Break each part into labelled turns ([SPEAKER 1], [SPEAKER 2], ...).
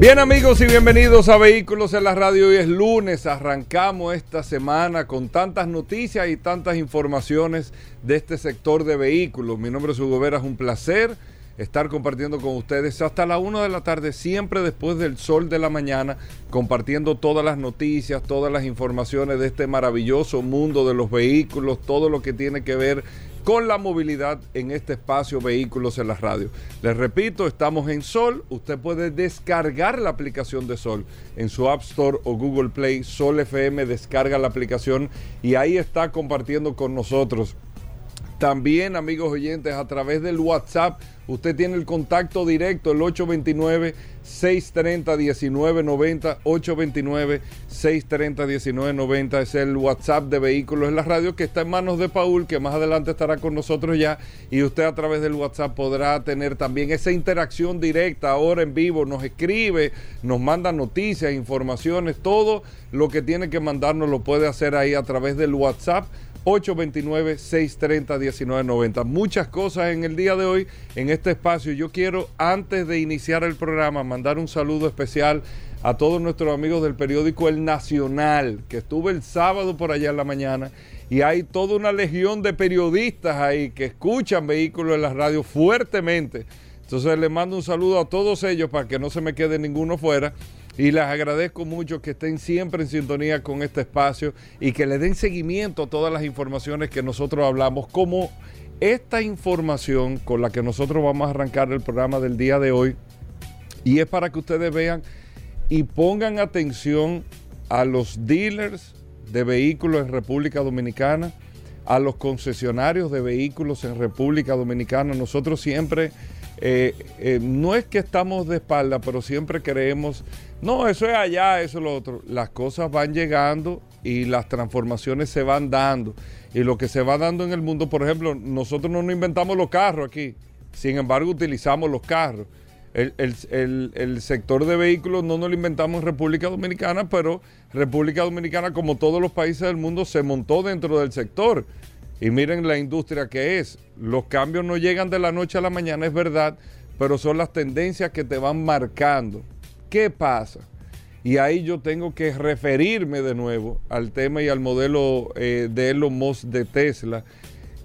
[SPEAKER 1] Bien amigos y bienvenidos a Vehículos en la Radio. Hoy es lunes, arrancamos esta semana con tantas noticias y tantas informaciones de este sector de vehículos. Mi nombre es Hugo Vera, es un placer estar compartiendo con ustedes hasta la 1 de la tarde, siempre después del sol de la mañana, compartiendo todas las noticias, todas las informaciones de este maravilloso mundo de los vehículos, todo lo que tiene que ver con la movilidad en este espacio Vehículos en la Radio. Les repito, estamos en Sol. Usted puede descargar la aplicación de Sol en su App Store o Google Play. Sol FM descarga la aplicación y ahí está compartiendo con nosotros. También, amigos oyentes, a través del WhatsApp, usted tiene el contacto directo, el 829-630-1990, 829-630-1990, es el WhatsApp de Vehículos en la Radio que está en manos de Paul, que más adelante estará con nosotros ya, y usted a través del WhatsApp podrá tener también esa interacción directa ahora en vivo, nos escribe, nos manda noticias, informaciones, todo lo que tiene que mandarnos lo puede hacer ahí a través del WhatsApp 829-630-1990. Muchas cosas en el día de hoy en este espacio. Yo quiero, antes de iniciar el programa, mandar un saludo especial a todos nuestros amigos del periódico El Nacional, que estuve el sábado por allá en la mañana y hay toda una legión de periodistas ahí que escuchan vehículos en la radio fuertemente. Entonces les mando un saludo a todos ellos para que no se me quede ninguno fuera y les agradezco mucho que estén siempre en sintonía con este espacio y que le den seguimiento a todas las informaciones que nosotros hablamos, como esta información con la que nosotros vamos a arrancar el programa del día de hoy. Y es para que ustedes vean y pongan atención a los dealers de vehículos en República Dominicana, a los concesionarios de vehículos en República Dominicana. Nosotros siempre, eh, eh, no es que estamos de espalda, pero siempre creemos no, eso es allá, eso es lo otro. Las cosas van llegando y las transformaciones se van dando. Y lo que se va dando en el mundo, por ejemplo, nosotros no nos inventamos los carros aquí, sin embargo utilizamos los carros. El, sector de vehículos no nos lo inventamos en República Dominicana, pero República Dominicana, como todos los países del mundo, se montó dentro del sector. Y miren la industria que es. Los cambios no llegan de la noche a la mañana, es verdad, pero son las tendencias que te van marcando. ¿Qué pasa? Y ahí yo tengo que referirme de nuevo al tema y al modelo eh, de Elon Musk de Tesla,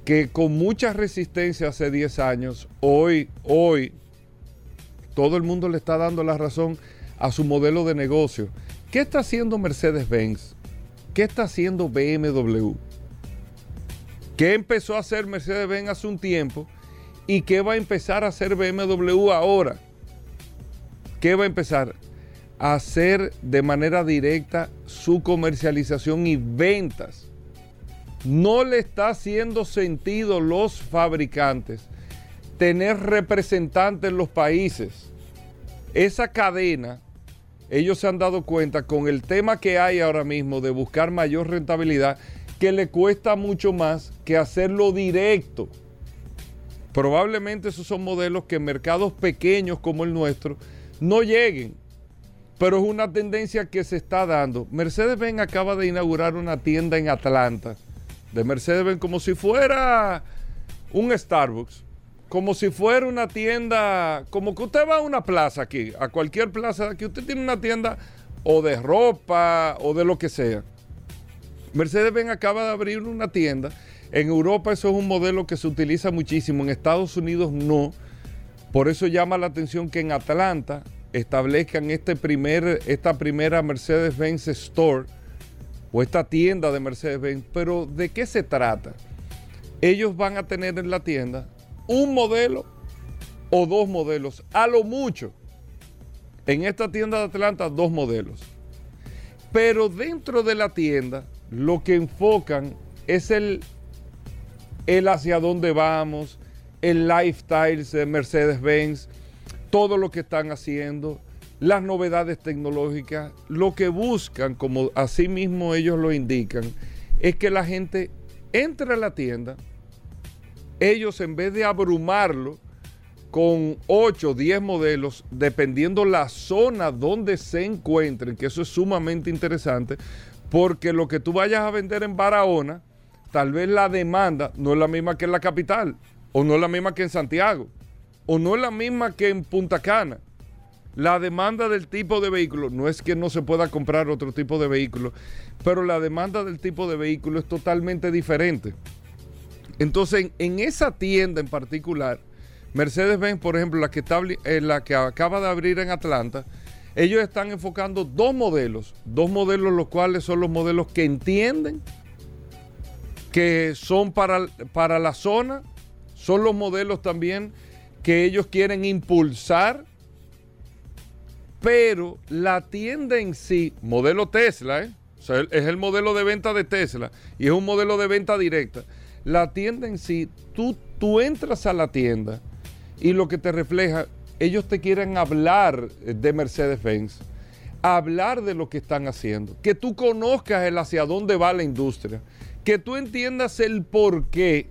[SPEAKER 1] que con mucha resistencia hace 10 años, hoy, hoy, todo el mundo le está dando la razón a su modelo de negocio. ¿Qué está haciendo Mercedes-Benz? ¿Qué está haciendo BMW? ¿Qué empezó a hacer Mercedes-Benz hace un tiempo? ¿Y qué va a empezar a hacer BMW ahora? ¿Qué va a empezar? A hacer de manera directa su comercialización y ventas. No le está haciendo sentido los fabricantes tener representantes en los países. Esa cadena, ellos se han dado cuenta con el tema que hay ahora mismo de buscar mayor rentabilidad, que le cuesta mucho más que hacerlo directo. Probablemente esos son modelos que en mercados pequeños como el nuestro no lleguen. Pero es una tendencia que se está dando. Mercedes-Benz acaba de inaugurar una tienda en Atlanta de Mercedes-Benz como si fuera un Starbucks, como si fuera una tienda, como que usted va a una plaza aquí, a cualquier plaza aquí, usted tiene una tienda o de ropa o de lo que sea. Mercedes-Benz acaba de abrir una tienda. En Europa eso es un modelo que se utiliza muchísimo, en Estados Unidos no. Por eso llama la atención que en Atlanta establezcan este primer, esta primera Mercedes-Benz Store o esta tienda de Mercedes-Benz. Pero ¿de qué se trata? Ellos van a tener en la tienda un modelo o dos modelos, a lo mucho. En esta tienda de Atlanta, dos modelos. Pero dentro de la tienda, lo que enfocan es el, el hacia dónde vamos, el lifestyle de Mercedes-Benz, todo lo que están haciendo, las novedades tecnológicas, lo que buscan, como así mismo ellos lo indican, es que la gente entre a la tienda, ellos en vez de abrumarlo con 8 o 10 modelos, dependiendo la zona donde se encuentren, que eso es sumamente interesante, porque lo que tú vayas a vender en Barahona, tal vez la demanda no es la misma que en la capital, o no es la misma que en Santiago, o no es la misma que en Punta Cana. La demanda del tipo de vehículo, no es que no se pueda comprar otro tipo de vehículo, pero la demanda del tipo de vehículo es totalmente diferente. Entonces, en, esa tienda en particular, Mercedes-Benz, por ejemplo, la que, está, eh, la que acaba de abrir en Atlanta, ellos están enfocando dos modelos, dos modelos los cuales son los modelos que entienden que son para, para la zona, son los modelos también que ellos quieren impulsar pero la tienda en sí, modelo Tesla, ¿eh? es el modelo de venta de Tesla y es un modelo de venta directa. La tienda en sí, tú, tú entras a la tienda y lo que te refleja, ellos te quieren hablar de Mercedes-Benz, hablar de lo que están haciendo, que tú conozcas el hacia dónde va la industria, que tú entiendas el por qué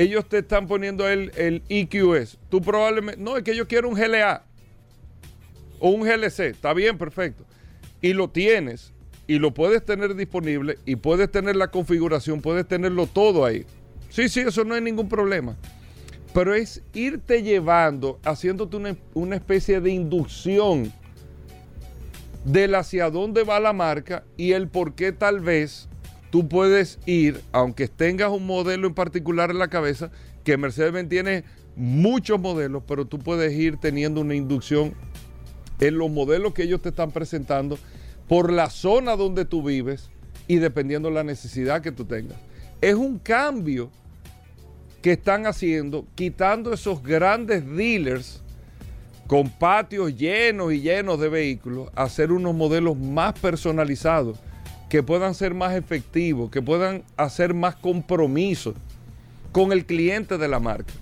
[SPEAKER 1] ellos te están poniendo el, el EQS. Tú probablemente, no, es que yo quiero un GLA o un GLC, está bien, perfecto. Y lo tienes y lo puedes tener disponible y puedes tener la configuración, puedes tenerlo todo ahí. Sí, sí, eso no hay ningún problema. Pero es irte llevando, haciéndote una, una especie de inducción del hacia dónde va la marca y el por qué tal vez tú puedes ir, aunque tengas un modelo en particular en la cabeza, que Mercedes-Benz tiene muchos modelos, pero tú puedes ir teniendo una inducción en los modelos que ellos te están presentando por la zona donde tú vives y dependiendo de la necesidad que tú tengas. Es un cambio que están haciendo, quitando esos grandes dealers con patios llenos y llenos de vehículos, hacer unos modelos más personalizados, que puedan ser más efectivos, que puedan hacer más compromiso con el cliente de la marca.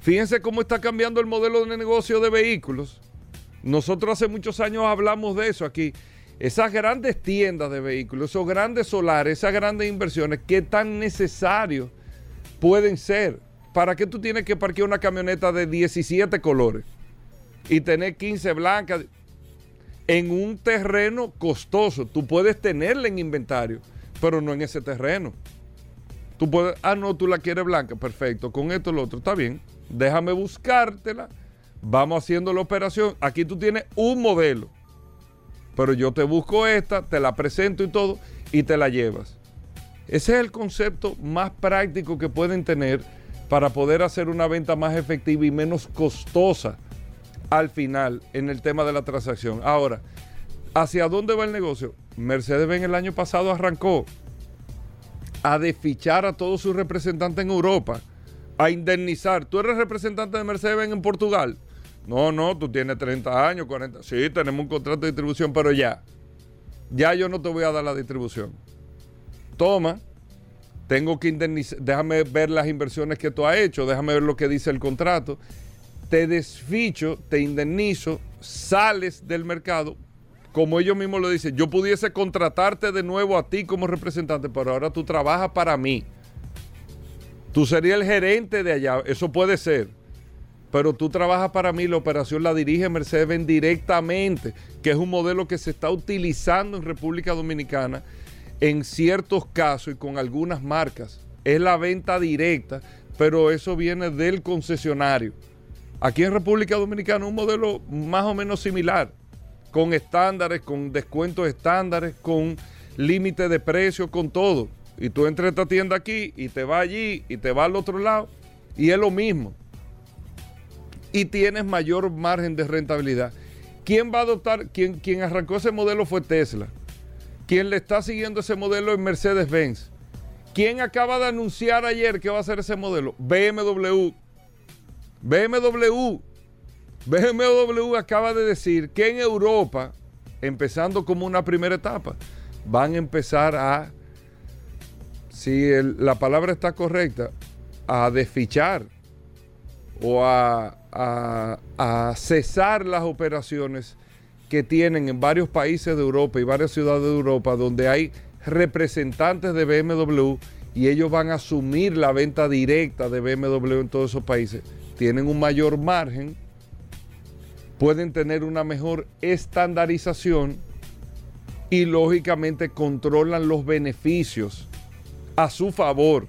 [SPEAKER 1] Fíjense cómo está cambiando el modelo de negocio de vehículos nosotros hace muchos años hablamos de eso aquí. Esas grandes tiendas de vehículos, esos grandes solares, esas grandes inversiones, ¿qué tan necesarios pueden ser? ¿Para qué tú tienes que parquear una camioneta de 17 colores y tener 15 blancas en un terreno costoso? Tú puedes tenerla en inventario, pero no en ese terreno. Tú puedes, ah, no, tú la quieres blanca, perfecto, con esto lo otro, está bien, déjame buscártela vamos haciendo la operación. Aquí tú tienes un modelo, pero yo te busco esta, te la presento y todo, y te la llevas. Ese es el concepto más práctico que pueden tener para poder hacer una venta más efectiva y menos costosa al final en el tema de la transacción. Ahora, ¿hacia dónde va el negocio? Mercedes-Benz el año pasado arrancó a desfichar a todos sus representantes en Europa, a indemnizar. Tú eres representante de Mercedes-Benz en Portugal. No, no, tú tienes 30 años, 40. Sí, tenemos un contrato de distribución, pero ya. Ya yo no te voy a dar la distribución. Toma, tengo que indemnizar, déjame ver las inversiones que tú has hecho, déjame ver lo que dice el contrato. Te desficho, te indemnizo, sales del mercado. Como ellos mismos lo dicen, yo pudiese contratarte de nuevo a ti como representante, pero ahora tú trabajas para mí. Tú serías el gerente de allá, eso puede ser pero tú trabajas para mí, la operación la dirige Mercedes-Benz directamente, que es un modelo que se está utilizando en República Dominicana en ciertos casos y con algunas marcas. Es la venta directa, pero eso viene del concesionario. Aquí en República Dominicana un modelo más o menos similar, con estándares, con descuentos estándares, con límite de precio, con todo. Y tú entras a esta tienda aquí y te vas allí y te vas al otro lado y es lo mismo y tienes mayor margen de rentabilidad. ¿Quién va a adoptar? Quien, quien arrancó ese modelo fue Tesla. Quien le está siguiendo ese modelo es Mercedes-Benz. ¿Quién acaba de anunciar ayer que va a hacer ese modelo? BMW. BMW. BMW acaba de decir que en Europa, empezando como una primera etapa, van a empezar a, si la palabra está correcta, a desfichar o a, a, cesar las operaciones que tienen en varios países de Europa y varias ciudades de Europa donde hay representantes de BMW y ellos van a asumir la venta directa de BMW en todos esos países. Tienen un mayor margen, pueden tener una mejor estandarización y lógicamente controlan los beneficios a su favor.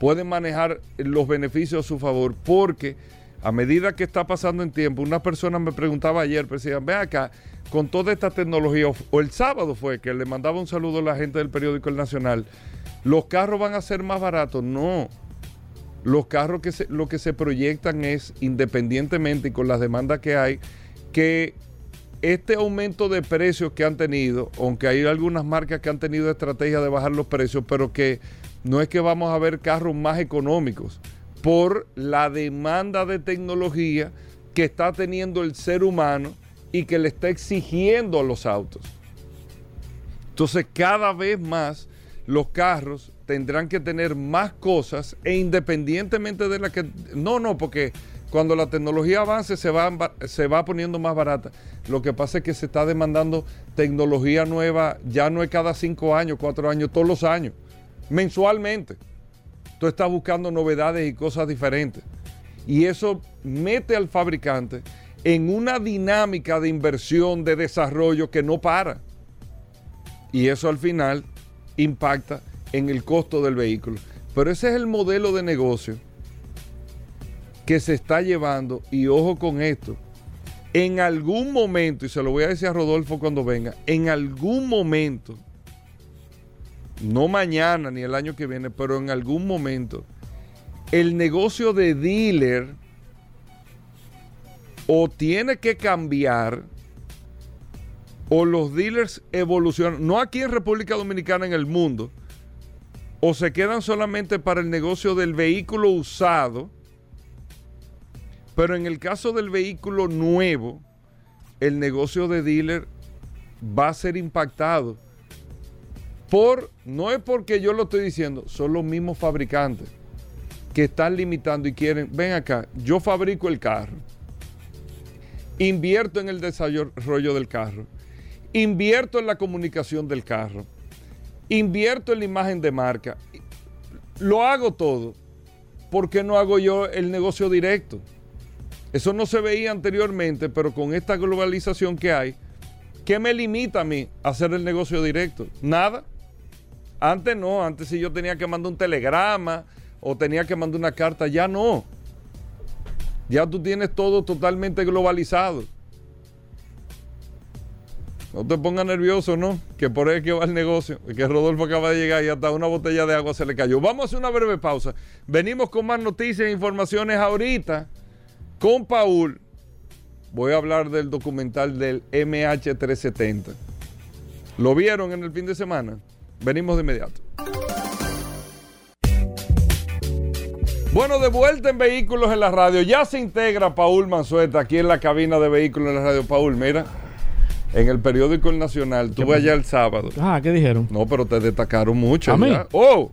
[SPEAKER 1] Pueden manejar los beneficios a su favor porque a medida que está pasando en tiempo, una persona me preguntaba ayer, decía, ve acá, con toda esta tecnología, o el sábado fue que le mandaba un saludo a la gente del periódico El Nacional, los carros van a ser más baratos. No, los carros que lo que se proyectan es, independientemente y con las demandas que hay, que este aumento de precios que han tenido, aunque hay algunas marcas que han tenido estrategia de bajar los precios, pero que no es que vamos a ver carros más económicos por la demanda de tecnología que está teniendo el ser humano y que le está exigiendo a los autos. Entonces cada vez más los carros tendrán que tener más cosas e independientemente de la que... No, no, porque cuando la tecnología avance se va, se va poniendo más barata. Lo que pasa es que se está demandando tecnología nueva, ya no es cada cinco años, cuatro años, todos los años, mensualmente. Tú estás buscando novedades y cosas diferentes. Y eso mete al fabricante en una dinámica de inversión, de desarrollo que no para. Y eso al final impacta en el costo del vehículo. Pero ese es el modelo de negocio que se está llevando, y ojo con esto, en algún momento, y se lo voy a decir a Rodolfo cuando venga, en algún momento, no mañana ni el año que viene, pero en algún momento, el negocio de dealer o tiene que cambiar o los dealers evolucionan, no aquí en República Dominicana, en el mundo, o se quedan solamente para el negocio del vehículo usado, pero en el caso del vehículo nuevo, el negocio de dealer va a ser impactado. Por, no es porque yo lo estoy diciendo, son los mismos fabricantes que están limitando y quieren, ven acá, yo fabrico el carro, invierto en el desarrollo del carro, invierto en la comunicación del carro, invierto en la imagen de marca, lo hago todo. ¿Por qué no hago yo el negocio directo? Eso no se veía anteriormente, pero con esta globalización que hay, ¿qué me limita a mí hacer el negocio directo? Nada. Antes no, antes si yo tenía que mandar un telegrama o tenía que mandar una carta, ya no. Ya tú tienes todo totalmente globalizado. No te pongas nervioso, ¿no? Que por ahí que va el negocio. Que Rodolfo acaba de llegar y hasta una botella de agua se le cayó. Vamos a hacer una breve pausa. Venimos con más noticias e informaciones ahorita. Con Paul voy a hablar del documental del MH370. ¿Lo vieron en el fin de semana? Venimos de inmediato. Bueno, de vuelta en Vehículos en la Radio. Ya se integra Paul Manzueta aquí en la cabina de Vehículos en la Radio. Paul, mira, en el periódico El Nacional, tuve allá el sábado.
[SPEAKER 2] Ah, ¿qué dijeron?
[SPEAKER 1] No, pero te destacaron mucho.
[SPEAKER 2] ¿A mí?
[SPEAKER 1] ¡Oh!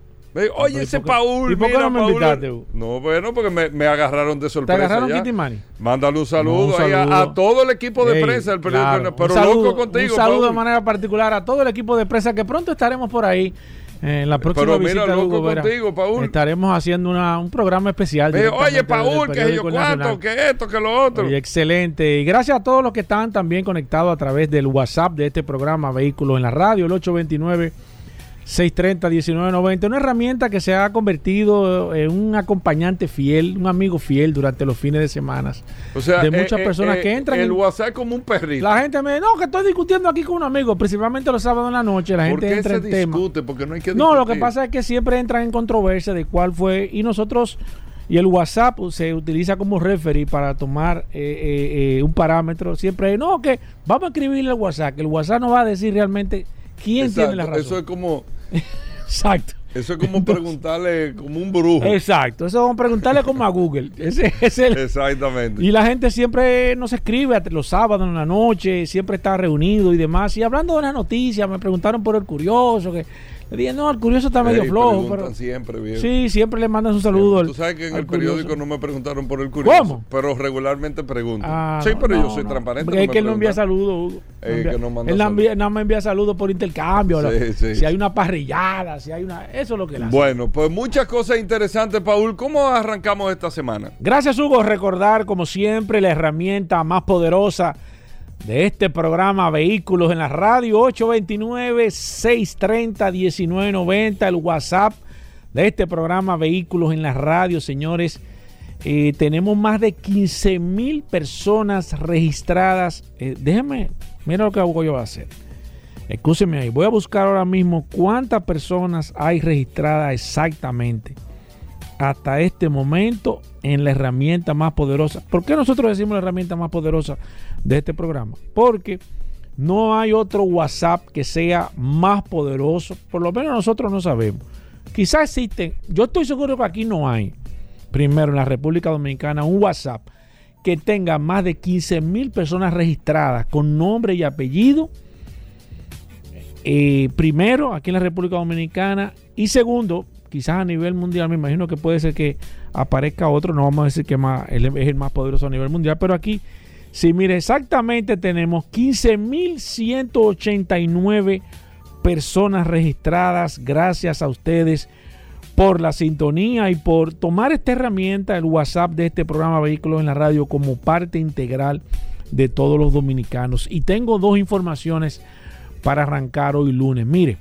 [SPEAKER 1] Oye, ese Paul.
[SPEAKER 2] ¿Y por qué no me invitaste?
[SPEAKER 1] No, bueno, porque me, agarraron de sorpresa.
[SPEAKER 2] ¿Te agarraron Kitty Money?
[SPEAKER 1] Mándale un saludo, ahí a, todo el equipo de prensa del periódico. Pero loco contigo.
[SPEAKER 2] Un saludo de manera particular a todo el equipo de prensa que pronto estaremos por ahí. En la próxima visita
[SPEAKER 1] contigo, Paul.
[SPEAKER 2] Estaremos haciendo una, un programa especial.
[SPEAKER 1] oye, Paul, que yo cuánto, que esto, que lo otro.
[SPEAKER 2] excelente. Y gracias a todos los que están también conectados a través del WhatsApp de este programa Vehículos en la Radio, el 829 630-1990, una herramienta que se ha convertido en un acompañante fiel, un amigo fiel durante los fines de semana.
[SPEAKER 1] O sea,
[SPEAKER 2] de muchas eh, eh, personas que
[SPEAKER 1] eh,
[SPEAKER 2] entran.
[SPEAKER 1] El WhatsApp como un perrito.
[SPEAKER 2] La gente me dice, no, que estoy discutiendo aquí con un amigo, principalmente los sábados en la noche. La gente entra
[SPEAKER 1] se
[SPEAKER 2] en
[SPEAKER 1] discute? Porque no hay que
[SPEAKER 2] No, lo que pasa es que siempre entran en controversia de cuál fue. Y nosotros. Y el WhatsApp se utiliza como referee para tomar un parámetro. Siempre, no, que vamos a escribirle el WhatsApp, que el WhatsApp no va a decir realmente quién tiene la razón.
[SPEAKER 1] Eso es como
[SPEAKER 2] Exacto.
[SPEAKER 1] Eso es como preguntarle como un brujo.
[SPEAKER 2] Exacto, eso es como preguntarle como a Google. Ese, es el,
[SPEAKER 1] Exactamente.
[SPEAKER 2] Y la gente siempre nos escribe los sábados en la noche, siempre está reunido y demás. Y hablando de las noticias, me preguntaron por el curioso, que Le dije, no, el curioso está medio
[SPEAKER 1] Ey,
[SPEAKER 2] flojo. Pero,
[SPEAKER 1] siempre, viejo.
[SPEAKER 2] sí, siempre le mandan un saludo. al-
[SPEAKER 1] Tú sabes que en
[SPEAKER 2] al
[SPEAKER 1] el periódico no me preguntaron por el curioso.
[SPEAKER 2] ¿Cómo?
[SPEAKER 1] Pero regularmente preguntan.
[SPEAKER 2] Ah,
[SPEAKER 1] sí, pero
[SPEAKER 2] no,
[SPEAKER 1] yo soy
[SPEAKER 2] no.
[SPEAKER 1] transparente.
[SPEAKER 2] Porque
[SPEAKER 1] no
[SPEAKER 2] es
[SPEAKER 1] me
[SPEAKER 2] que él no envía saludos, Hugo. No envía-
[SPEAKER 1] que no manda
[SPEAKER 2] él no
[SPEAKER 1] saludos.
[SPEAKER 2] envía, saludos por intercambio. la-
[SPEAKER 1] Sí, sí.
[SPEAKER 2] Si hay una parrillada, si hay una. Eso es lo que él hace.
[SPEAKER 1] Bueno, pues muchas cosas interesantes, Paul. ¿Cómo arrancamos esta semana?
[SPEAKER 2] Gracias, Hugo. Recordar, como siempre, la herramienta más poderosa de este programa Vehículos en la Radio 829-630-1990, el WhatsApp de este programa Vehículos en la Radio, señores. Eh, tenemos más de 15 mil personas registradas. Eh, déjeme, mira lo que voy a hacer. Escúcheme ahí, voy a buscar ahora mismo cuántas personas hay registradas exactamente hasta este momento en la herramienta más poderosa. ¿Por qué nosotros decimos la herramienta más poderosa de este programa? Porque no hay otro WhatsApp que sea más poderoso. Por lo menos nosotros no sabemos. Quizás existen, yo estoy seguro que aquí no hay, primero en la República Dominicana, un WhatsApp que tenga más de 15 mil personas registradas con nombre y apellido. Eh, primero, aquí en la República Dominicana. Y segundo, quizás a nivel mundial, me imagino que puede ser que aparezca otro, no vamos a decir que es el más poderoso a nivel mundial, pero aquí, sí, mire, exactamente tenemos 15.189 personas registradas, gracias a ustedes por la sintonía y por tomar esta herramienta, el WhatsApp de este programa Vehículos en la Radio, como parte integral de todos los dominicanos. Y tengo dos informaciones para arrancar hoy lunes. Mire,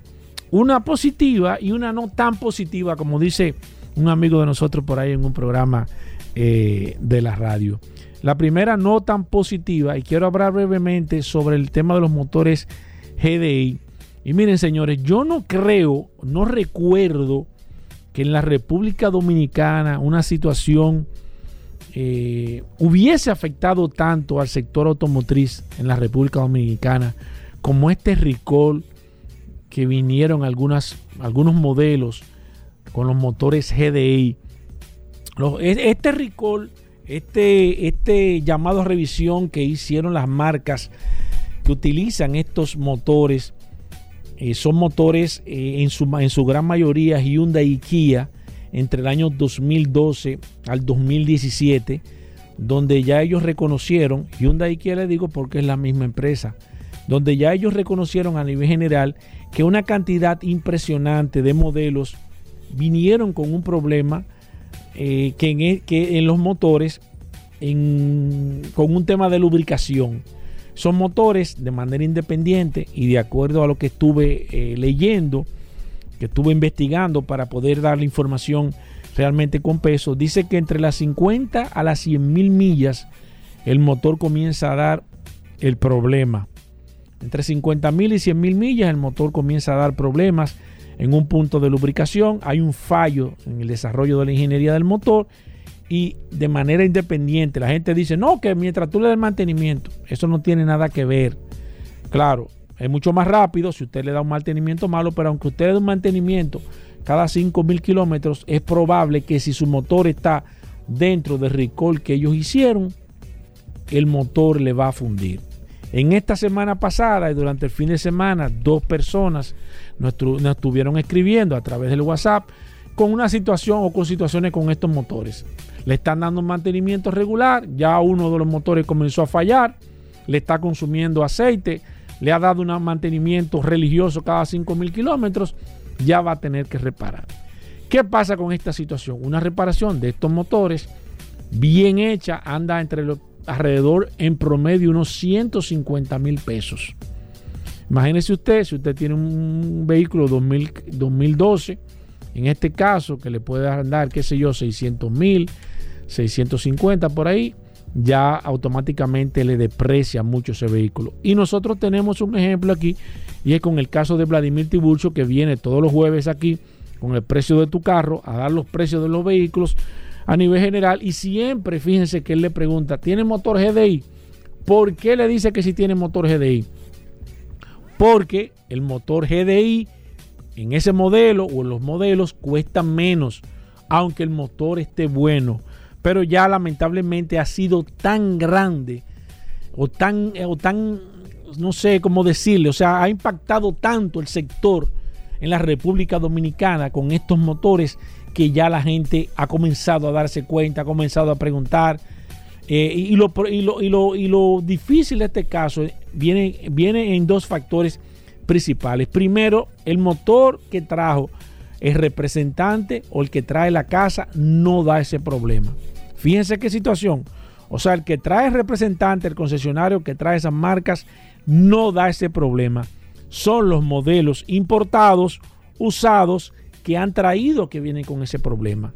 [SPEAKER 2] una positiva y una no tan positiva, como dice un amigo de nosotros por ahí en un programa eh, de la radio. La primera no tan positiva, y quiero hablar brevemente sobre el tema de los motores GDI. Y miren, señores, yo no creo, no recuerdo que en la República Dominicana una situación eh, hubiese afectado tanto al sector automotriz en la República Dominicana como este recall que vinieron algunas, algunos modelos con los motores GDI. Este recall, este, este llamado a revisión que hicieron las marcas que utilizan estos motores, eh, son motores eh, en, su, en su gran mayoría Hyundai y Kia entre el año 2012 al 2017, donde ya ellos reconocieron, Hyundai y Kia les digo porque es la misma empresa, donde ya ellos reconocieron a nivel general que una cantidad impresionante de modelos vinieron con un problema eh, que, en, e- que en los motores con un tema de lubricación. Son motores de manera independiente y de acuerdo a lo que estuve eh, leyendo, que estuve investigando para poder darle información realmente con peso, dice que entre las 50 a las 100 mil millas el motor comienza a dar el problema. Entre 50 mil y 100 mil millas el motor comienza a dar problemas en un punto de lubricación. Hay un fallo en el desarrollo de la ingeniería del motor y de manera independiente la gente dice, no, que mientras tú le des mantenimiento, eso no tiene nada que ver. Claro, es mucho más rápido si usted le da un mantenimiento malo, pero aunque usted le dé un mantenimiento cada 5 mil kilómetros, es probable que si su motor está dentro del recall que ellos hicieron, el motor le va a fundir. En esta semana pasada y durante el fin de semana, dos personas nos, estuvieron escribiendo a través del WhatsApp con una situación o con situaciones con estos motores. Le están dando un mantenimiento regular, ya uno de los motores comenzó a fallar, le está consumiendo aceite, le ha dado un mantenimiento religioso cada 5 mil kilómetros, ya va a tener que reparar. ¿Qué pasa con esta situación? Una reparación de estos motores bien hecha anda entre los alrededor en promedio unos 150 mil pesos. Imagínese usted, si usted tiene un vehículo 2000 2012, en este caso, que le puede andar, qué sé yo, 600 mil, 650 por ahí, ya automáticamente le deprecia mucho ese vehículo. Y nosotros tenemos un ejemplo aquí, y es con el caso de Vladimir Tiburcio, que viene todos los jueves aquí con el precio de tu carro, a dar los precios de los vehículos a nivel general. Y siempre, fíjense que él le pregunta, ¿tiene motor GDI? ¿Por qué le dice que si tiene motor GDI? Porque el motor GDI en ese modelo o en los modelos cuesta menos, aunque el motor esté bueno. Pero ya lamentablemente ha sido tan grande o tan, o tan no sé cómo decirle, o sea, ha impactado tanto el sector en la República Dominicana con estos motores que ya la gente ha comenzado a darse cuenta, ha comenzado a preguntar. Eh, y, lo, y, lo, y, lo, difícil de este caso viene, viene en dos factores principales. Primero, el motor que trajo el representante o el que trae la casa no da ese problema. Fíjense qué situación. O sea, el que trae representante, el concesionario que trae esas marcas, no da ese problema. Son los modelos importados, usados, que han traído que vienen con ese problema.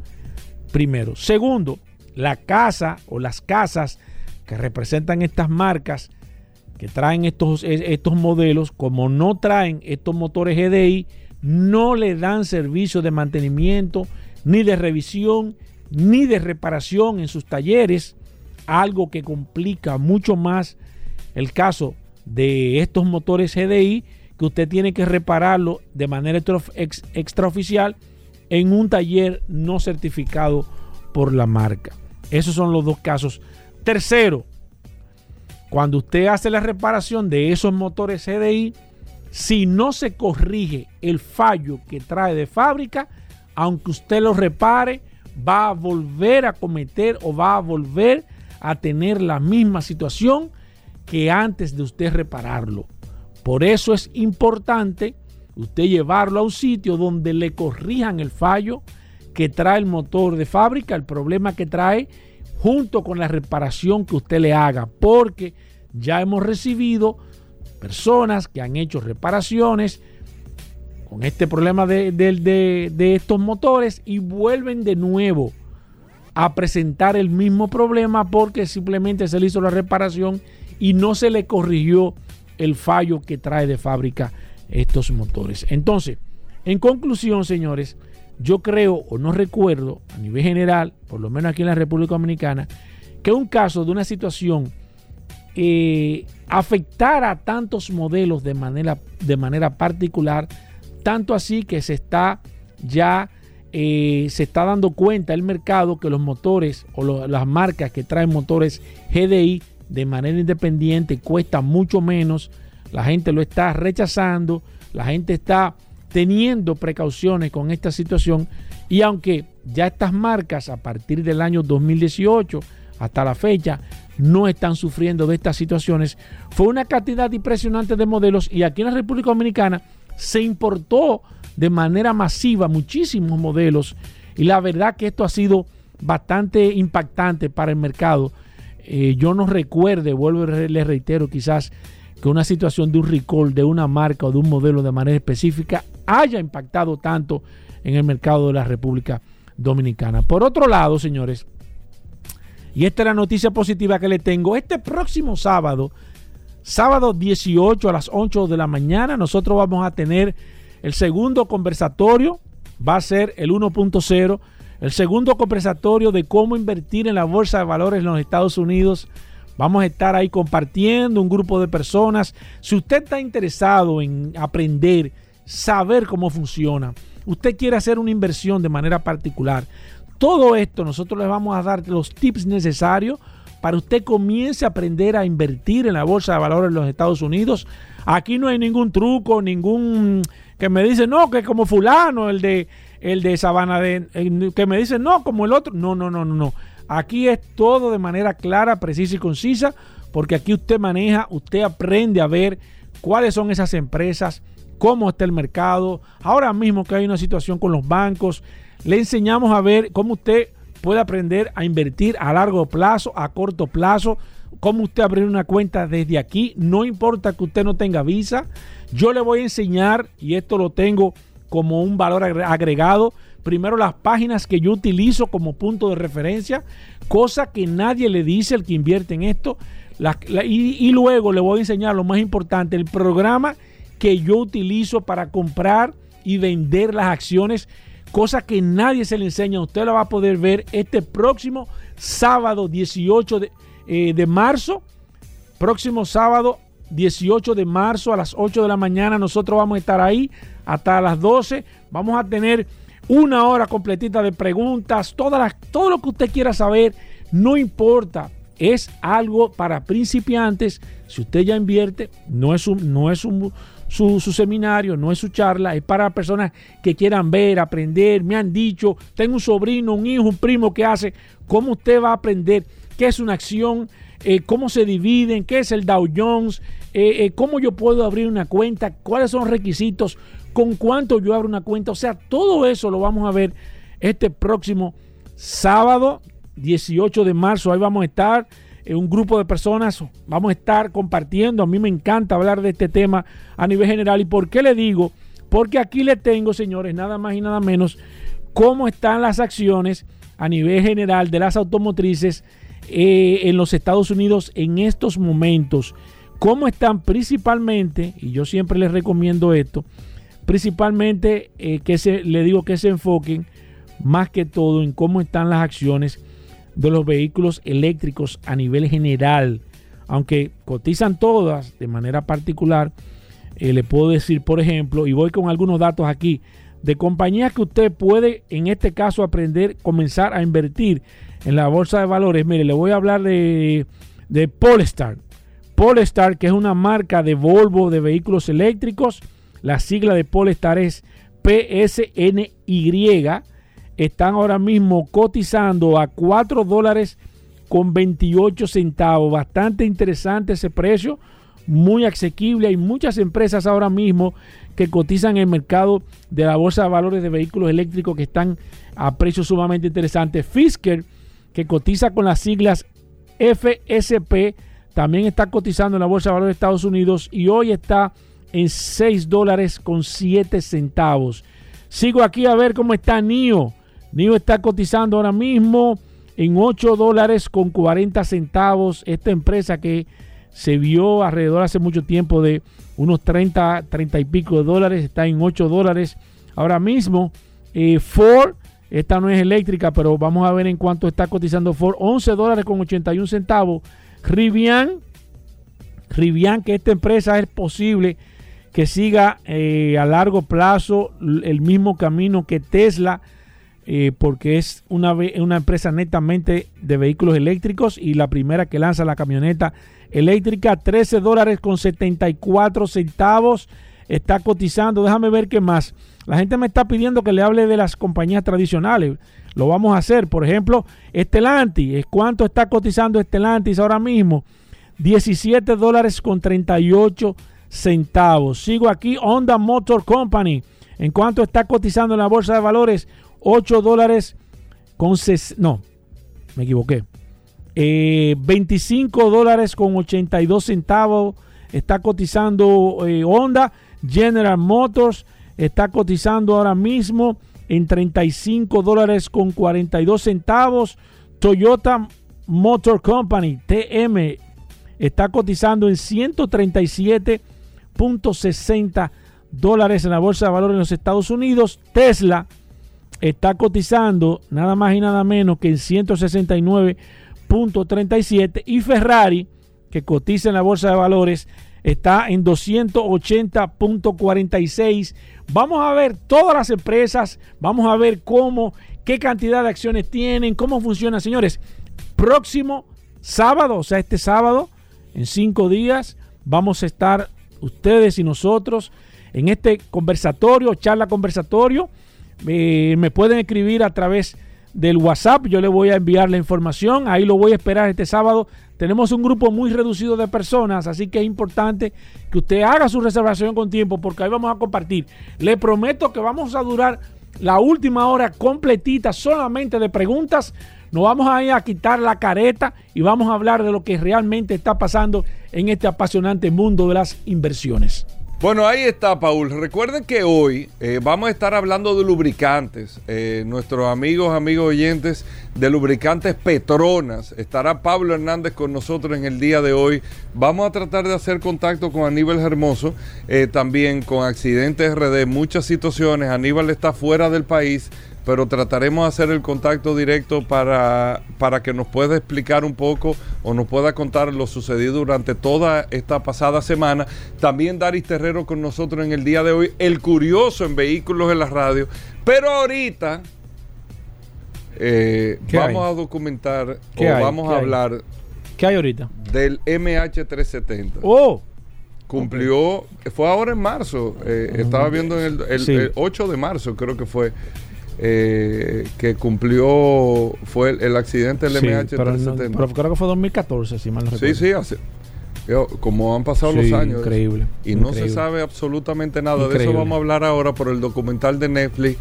[SPEAKER 2] Primero. Segundo, la casa o las casas que representan estas marcas, que traen estos, estos modelos, como no traen estos motores GDI, no le dan servicio de mantenimiento, ni de revisión, ni de reparación en sus talleres, algo que complica mucho más el caso de estos motores GDI, que usted tiene que repararlo de manera extraoficial en un taller no certificado por la marca. Esos son los dos casos. Tercero, cuando usted hace la reparación de esos motores GDI, si no se corrige el fallo que trae de fábrica, aunque usted lo repare, va a volver a cometer o va a volver a tener la misma situación que antes de usted repararlo. Por eso es importante usted llevarlo a un sitio donde le corrijan el fallo que trae el motor de fábrica, el problema que trae, junto con la reparación que usted le haga, porque ya hemos recibido personas que han hecho reparaciones con este problema de, estos motores y vuelven de nuevo a presentar el mismo problema porque simplemente se le hizo la reparación y no se le corrigió el fallo que trae de fábrica estos motores. Entonces, en conclusión, señores, yo creo o no recuerdo a nivel general, por lo menos aquí en la República Dominicana, que un caso de una situación eh, afectar a tantos modelos de manera, de manera particular, tanto así que se está ya eh, se está dando cuenta el mercado que los motores o las marcas que traen motores GDI de manera independiente cuestan mucho menos, la gente lo está rechazando, la gente está teniendo precauciones con esta situación y aunque ya estas marcas a partir del año 2018 hasta la fecha no están sufriendo de estas situaciones. Fue una cantidad impresionante de modelos y aquí en la República Dominicana se importó de manera masiva muchísimos modelos y la verdad que esto ha sido bastante impactante para el mercado. Eh, yo no recuerde, vuelvo y le reitero, quizás que una situación de un recall de una marca o de un modelo de manera específica haya impactado tanto en el mercado de la República Dominicana. Por otro lado, señores, y esta es la noticia positiva que le tengo. Este próximo sábado, sábado 18 a las 8 de la mañana, nosotros vamos a tener el segundo conversatorio. Va a ser el 1.0. El segundo conversatorio de cómo invertir en la bolsa de valores en los Estados Unidos. Vamos a estar ahí compartiendo un grupo de personas. Si usted está interesado en aprender, saber cómo funciona, usted quiere hacer una inversión de manera particular, todo esto nosotros les vamos a dar los tips necesarios para usted comience a aprender a invertir en la bolsa de valores en los Estados Unidos. Aquí no hay ningún truco, ningún que me dice, no, que como fulano, el de el de Sabana de que me dice, no, como el otro. No, no, no, no, no. Aquí es todo de manera clara, precisa y concisa, porque aquí usted maneja, usted aprende a ver cuáles son esas empresas, cómo está el mercado. Ahora mismo que hay una situación con los bancos, le enseñamos a ver cómo usted puede aprender a invertir a largo plazo, a corto plazo, cómo usted abrir una cuenta desde aquí, no importa que usted no tenga visa. Yo le voy a enseñar, y esto lo tengo como un valor agregado, primero las páginas que yo utilizo como punto de referencia, cosa que nadie le dice al que invierte en esto. y, luego le voy a enseñar lo más importante, el programa que yo utilizo para comprar y vender las acciones cosa que nadie se le enseña. Usted lo va a poder ver este próximo sábado 18 eh, de, marzo. Próximo sábado 18 de marzo a las 8 de la mañana. Nosotros vamos a estar ahí hasta las 12. Vamos a tener una hora completita de preguntas. Todas todo lo que usted quiera saber, no importa. Es algo para principiantes. Si usted ya invierte, no es un, no es un, su, su seminario, no es su charla, es para personas que quieran ver, aprender. Me han dicho, tengo un sobrino, un hijo, un primo que hace, ¿cómo usted va a aprender? ¿Qué es una acción? Eh, ¿Cómo se dividen? ¿Qué es el Dow Jones? Eh, eh, ¿Cómo yo puedo abrir una cuenta? ¿Cuáles son los requisitos? ¿Con cuánto yo abro una cuenta? O sea, todo eso lo vamos a ver este próximo sábado, 18 de marzo. Ahí vamos a estar un grupo de personas, vamos a estar compartiendo. A mí me encanta hablar de este tema a nivel general. ¿Y por qué le digo? Porque aquí le tengo, señores, nada más y nada menos, cómo están las acciones a nivel general de las automotrices eh, en los Estados Unidos en estos momentos. Cómo están principalmente, y yo siempre les recomiendo esto, principalmente eh, que se, le digo que se enfoquen más que todo en cómo están las acciones de los vehículos eléctricos a nivel general. Aunque cotizan todas de manera particular, eh, le puedo decir, por ejemplo, y voy con algunos datos aquí, de compañías que usted puede, en este caso, aprender, comenzar a invertir en la bolsa de valores. Mire, le voy a hablar de, de Polestar. Polestar, que es una marca de Volvo de vehículos eléctricos. La sigla de Polestar es PSNY están ahora mismo cotizando a 4 dólares con 28 centavos. Bastante interesante ese precio, muy asequible. Hay muchas empresas ahora mismo que cotizan en el mercado de la bolsa de valores de vehículos eléctricos que están a precios sumamente interesantes. Fisker, que cotiza con las siglas FSP, también está cotizando en la bolsa de valores de Estados Unidos y hoy está en 6 dólares con 7 centavos. Sigo aquí a ver cómo está NIO. NIO está cotizando ahora mismo en 8 dólares con 40 centavos. Esta empresa que se vio alrededor hace mucho tiempo de unos 30, 30 y pico de dólares, está en 8 dólares ahora mismo. Eh, Ford, esta no es eléctrica, pero vamos a ver en cuánto está cotizando Ford, 11 dólares con 81 centavos. Rivian, Rivian, que esta empresa es posible que siga eh, a largo plazo el mismo camino que Tesla eh, porque es una, una empresa netamente de vehículos eléctricos y la primera que lanza la camioneta eléctrica, 13 dólares con 74 centavos, está cotizando. Déjame ver qué más. La gente me está pidiendo que le hable de las compañías tradicionales. Lo vamos a hacer. Por ejemplo, Estelantis. ¿Cuánto está cotizando Estelantis ahora mismo? 17 dólares con 38 centavos. Sigo aquí, Honda Motor Company. ¿En cuánto está cotizando en la bolsa de valores? 8 dólares con... No, me equivoqué. 25 eh, dólares con 82 centavos está cotizando eh, Honda. General Motors está cotizando ahora mismo en 35 dólares con 42 centavos. Toyota Motor Company, TM, está cotizando en 137.60 dólares en la bolsa de valores en los Estados Unidos. Tesla está cotizando nada más y nada menos que en 169.37 y Ferrari, que cotiza en la bolsa de valores, está en 280.46. Vamos a ver todas las empresas, vamos a ver cómo, qué cantidad de acciones tienen, cómo funciona, señores. Próximo sábado, o sea, este sábado, en cinco días, vamos a estar ustedes y nosotros en este conversatorio, charla conversatorio me pueden escribir a través del WhatsApp. Yo le voy a enviar la información. Ahí lo voy a esperar este sábado. Tenemos un grupo muy reducido de personas, así que es importante que usted haga su reservación con tiempo porque ahí vamos a compartir. Le prometo que vamos a durar la última hora completita solamente de preguntas. Nos vamos a ir a quitar la careta y vamos a hablar de lo que realmente está pasando en este apasionante mundo de las inversiones.
[SPEAKER 1] Bueno, ahí está, Paul. Recuerden que hoy eh, vamos a estar hablando de lubricantes. Eh, nuestros amigos, amigos oyentes de lubricantes Petronas. Estará Pablo Hernández con nosotros en el día de hoy. Vamos a tratar de hacer contacto con Aníbal Hermoso, eh, también con Accidentes RD, muchas situaciones. Aníbal está fuera del país pero trataremos de hacer el contacto directo para, para que nos pueda explicar un poco o nos pueda contar lo sucedido durante toda esta pasada semana. También Daris Terrero con nosotros en el día de hoy, el curioso en vehículos en la radio. Pero ahorita eh, vamos a documentar o vamos a hablar.
[SPEAKER 2] ¿Qué hay ahorita?
[SPEAKER 1] Del MH370.
[SPEAKER 2] ¡Oh!
[SPEAKER 1] cumplió, fue ahora en marzo, eh, estaba viendo en el, el-
[SPEAKER 2] Sí.
[SPEAKER 1] el 8 de marzo creo que fue, eh, que cumplió, fue el, el accidente del
[SPEAKER 2] Sí,
[SPEAKER 1] MH
[SPEAKER 2] pero, no-
[SPEAKER 1] 370.
[SPEAKER 2] pero creo que fue 2014, si mal no
[SPEAKER 1] sí,
[SPEAKER 2] recuerdo.
[SPEAKER 1] sí, hace, yo, como han pasado
[SPEAKER 2] Sí,
[SPEAKER 1] los años.
[SPEAKER 2] increíble,
[SPEAKER 1] Y no se sabe absolutamente nada. De eso vamos a hablar ahora por el documental de Netflix.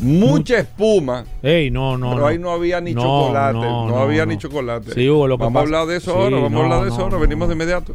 [SPEAKER 1] Mucha espuma.
[SPEAKER 2] Ey, no, no.
[SPEAKER 1] pero ahí no había ni
[SPEAKER 2] No,
[SPEAKER 1] chocolate.
[SPEAKER 2] no,
[SPEAKER 1] había ni chocolate.
[SPEAKER 2] Sí, Hugo, lo
[SPEAKER 1] vamos a hablar de eso
[SPEAKER 2] Sí,
[SPEAKER 1] ahora. Vamos a hablar de eso ahora. Venimos de inmediato.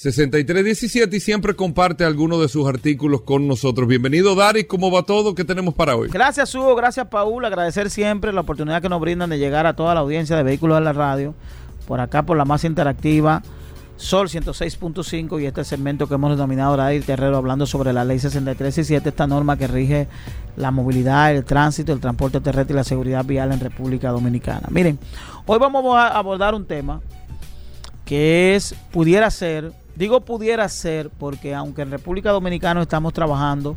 [SPEAKER 1] 6317 y siempre comparte algunos de sus artículos con nosotros. Bienvenido Daris, ¿cómo va todo? ¿Qué tenemos para hoy?
[SPEAKER 3] Gracias Hugo, gracias Paul, agradecer siempre la oportunidad que nos brindan de llegar a toda la audiencia de Vehículos de la Radio, por acá por la más interactiva, Sol 106.5 y este segmento que hemos denominado Dair Terrero hablando sobre la ley 6317, esta norma que rige la movilidad, el tránsito, el transporte terrestre y la seguridad vial en República Dominicana. Miren, hoy vamos a abordar un tema que es, pudiera ser, digo pudiera ser porque aunque en República Dominicana estamos trabajando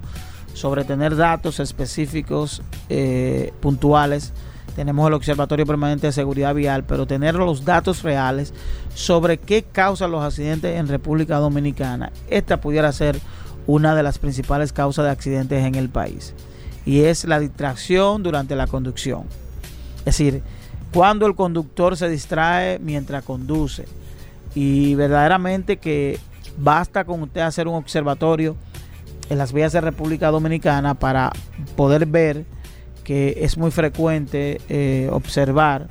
[SPEAKER 3] sobre tener datos específicos, eh, puntuales, tenemos el Observatorio Permanente de Seguridad Vial, pero tener los datos reales sobre qué causan los accidentes en República Dominicana, esta pudiera ser una de las principales causas de accidentes en el país, y es la distracción durante la conducción. Es decir, cuando el conductor se distrae mientras conduce, y verdaderamente que basta con usted hacer un observatorio en las vías de República Dominicana para poder ver que es muy frecuente eh, observar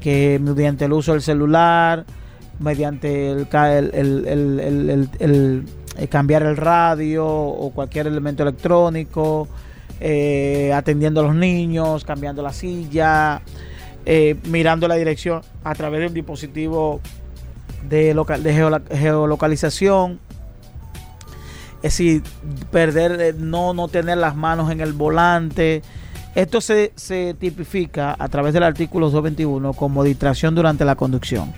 [SPEAKER 3] que mediante el uso del celular, mediante el, el cambiar el radio o cualquier elemento electrónico, eh, atendiendo a los niños, cambiando la silla, eh, mirando la dirección a través de un dispositivo de, local, de geolocalización. Es decir, perder, eh, no, no tener las manos en el volante. Esto se, se tipifica a través del artículo 221 como distracción durante la conducción.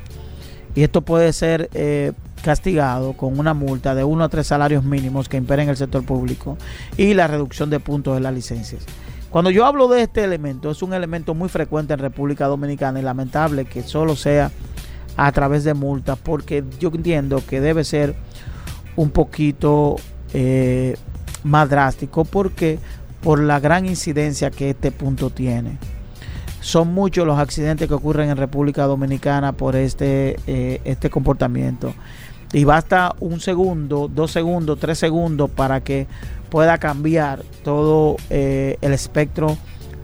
[SPEAKER 3] Y esto puede ser eh, castigado con una multa de uno a tres salarios mínimos que imperen el sector público y la reducción de puntos de las licencias. Cuando yo hablo de este elemento, es un elemento muy frecuente en República Dominicana y lamentable que solo sea a través de multas, porque yo entiendo que debe ser un poquito eh, más drástico, porque por la gran incidencia que este punto tiene. Son muchos los accidentes que ocurren en República Dominicana por este, eh, este comportamiento. Y basta un segundo, dos segundos, tres segundos para que pueda cambiar todo eh, el espectro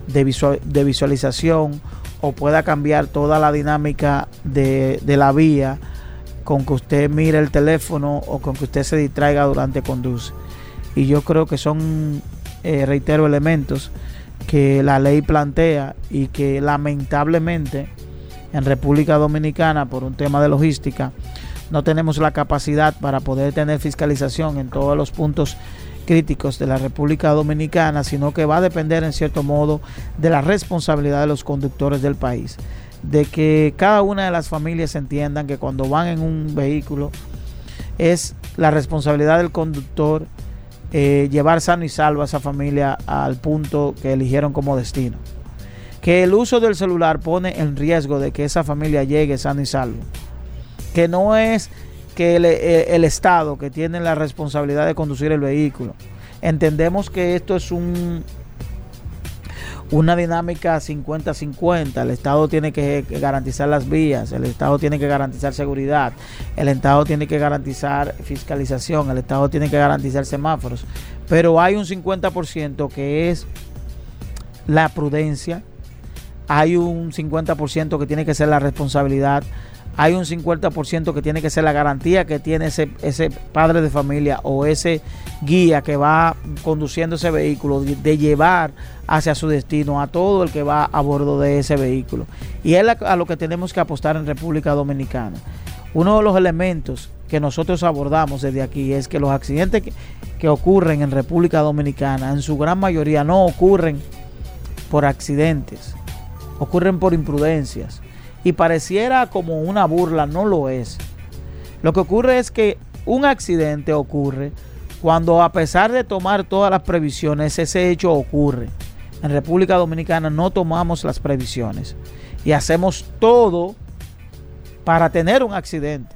[SPEAKER 3] de, de visualización o pueda cambiar toda la dinámica de, de la vía con que usted mire el teléfono o con que usted se distraiga durante conduce. Y yo creo que son, eh, reitero, elementos que la ley plantea y que lamentablemente en República Dominicana por un tema de logística no tenemos la capacidad para poder tener fiscalización en todos los puntos críticos de la República Dominicana, sino que va a depender en cierto modo de la responsabilidad de los conductores del país, de que cada una de las familias entiendan que cuando van en un vehículo es la responsabilidad del conductor eh, llevar sano y salvo a esa familia al punto que eligieron como destino. Que el uso del celular pone en riesgo de que esa familia llegue sano y salvo. Que no es que el, Estado que tiene la responsabilidad de conducir el vehículo. Entendemos que esto es un una dinámica 50-50. El Estado tiene que garantizar las vías, el Estado tiene que garantizar seguridad, el Estado tiene que garantizar fiscalización, el Estado tiene que garantizar semáforos. Pero hay un 50% que es la prudencia, hay un 50% que tiene que ser la responsabilidad, hay un 50% que tiene que ser la garantía que tiene ese, ese padre de familia o ese guía que va conduciendo ese vehículo, de, llevar hacia su destino a todo el que va a bordo de ese vehículo. Y es a lo que tenemos que apostar en República Dominicana. Uno de los elementos que nosotros abordamos desde aquí es que los accidentes que, que ocurren en República Dominicana, en su gran mayoría, no ocurren por accidentes, ocurren por imprudencias. Y pareciera como una burla, no lo es. Lo que ocurre es que un accidente ocurre cuando a pesar de tomar todas las previsiones, ese hecho ocurre. En República Dominicana no tomamos las previsiones y hacemos todo para tener un accidente.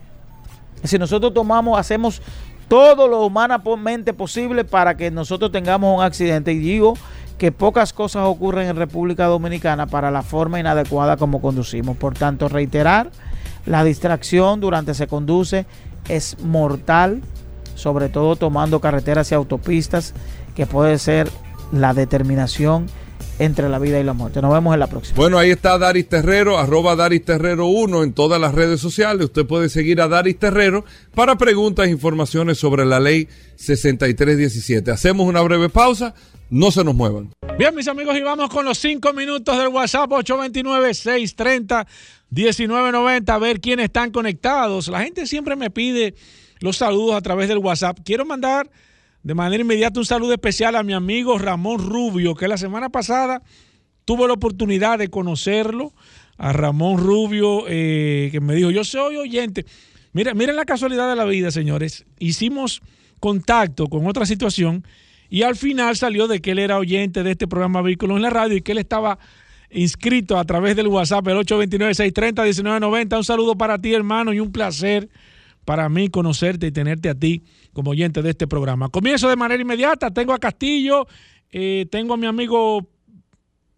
[SPEAKER 3] Si nosotros tomamos, hacemos todo lo humanamente posible para que nosotros tengamos un accidente. Y digo que pocas cosas ocurren en República Dominicana para la forma inadecuada como conducimos. Por tanto, reiterar, la distracción durante se conduce es mortal, sobre todo tomando carreteras y autopistas, que puede ser la determinación entre la vida y la muerte. Nos vemos en la próxima.
[SPEAKER 1] Bueno, ahí está Daris Terrero, arroba Daris Terrero 1 en todas las redes sociales. Usted puede seguir a Daris Terrero para preguntas e informaciones sobre la ley 6317. Hacemos una breve pausa, no se nos muevan.
[SPEAKER 2] Bien, mis amigos, y vamos con los cinco minutos del WhatsApp 829-630-1990, a ver quiénes están conectados. La gente siempre me pide los saludos a través del WhatsApp. Quiero mandar de manera inmediata un saludo especial a mi amigo Ramón Rubio, que la semana pasada tuve la oportunidad de conocerlo. A Ramón Rubio, eh, que me dijo, yo soy oyente. Mira, miren la casualidad de la vida, señores. Hicimos contacto con otra situación y al final salió de que él era oyente de este programa Vehículos en la Radio y que él estaba inscrito a través del WhatsApp, el 829-630-1990. Un saludo para ti, hermano, y un placer para mí conocerte y tenerte a ti como oyente de este programa. Comienzo de manera inmediata. Tengo a Castillo, eh, tengo a mi amigo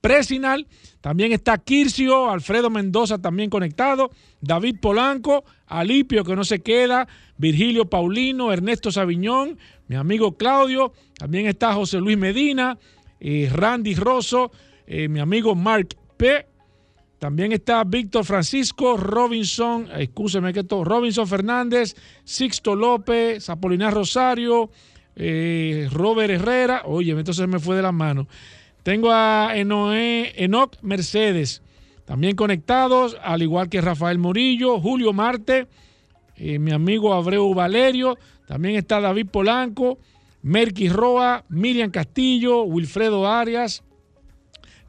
[SPEAKER 2] Presinal, también está Kircio, Alfredo Mendoza también conectado, David Polanco, Alipio que no se queda, Virgilio Paulino, Ernesto Sabiñón, mi amigo Claudio, también está José Luis Medina, eh, Randy Rosso, eh, mi amigo Mark P. También está Víctor Francisco, Robinson, escúcheme que todo, Robinson Fernández, Sixto López, Apolinar Rosario, eh, Robert Herrera, oye, entonces me fue de las manos. Tengo a Enoé, Enoch Mercedes, también conectados, al igual que Rafael Morillo, Julio Marte, eh, mi amigo Abreu Valerio, también está David Polanco, Merky Roa, Miriam Castillo, Wilfredo Arias,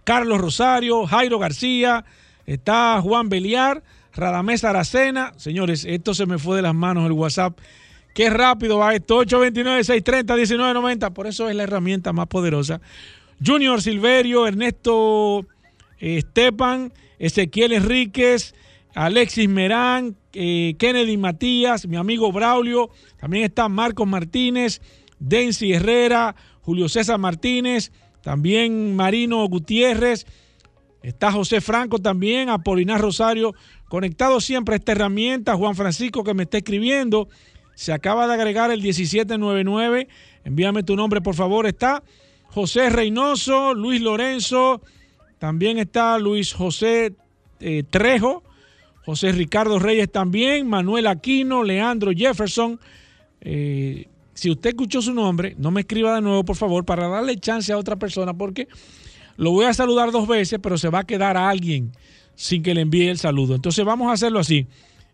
[SPEAKER 2] Carlos Rosario, Jairo García, está Juan Beliar, Radamés Aracena. Señores, esto se me fue de las manos el WhatsApp. Qué rápido va esto. 829-630-1990. Por eso es la herramienta más poderosa. Junior Silverio, Ernesto eh, Estepan, Ezequiel Enríquez, Alexis Merán, eh, Kennedy Matías, mi amigo Braulio. También está Marcos Martínez, Denzi Herrera, Julio César Martínez. También Marino Gutiérrez. Está José Franco también, Apolinar Rosario, conectado siempre a esta herramienta. Juan Francisco que me está escribiendo. Se acaba de agregar el 1799. Envíame tu nombre, por favor. Está José Reynoso, Luis Lorenzo. También está Luis José eh, Trejo. José Ricardo Reyes también. Manuel Aquino, Leandro Jefferson. Eh, si usted escuchó su nombre, no me escriba de nuevo, por favor, para darle chance a otra persona, porque lo voy a saludar dos veces, pero se va a quedar a alguien sin que le envíe el saludo. Entonces vamos a hacerlo así.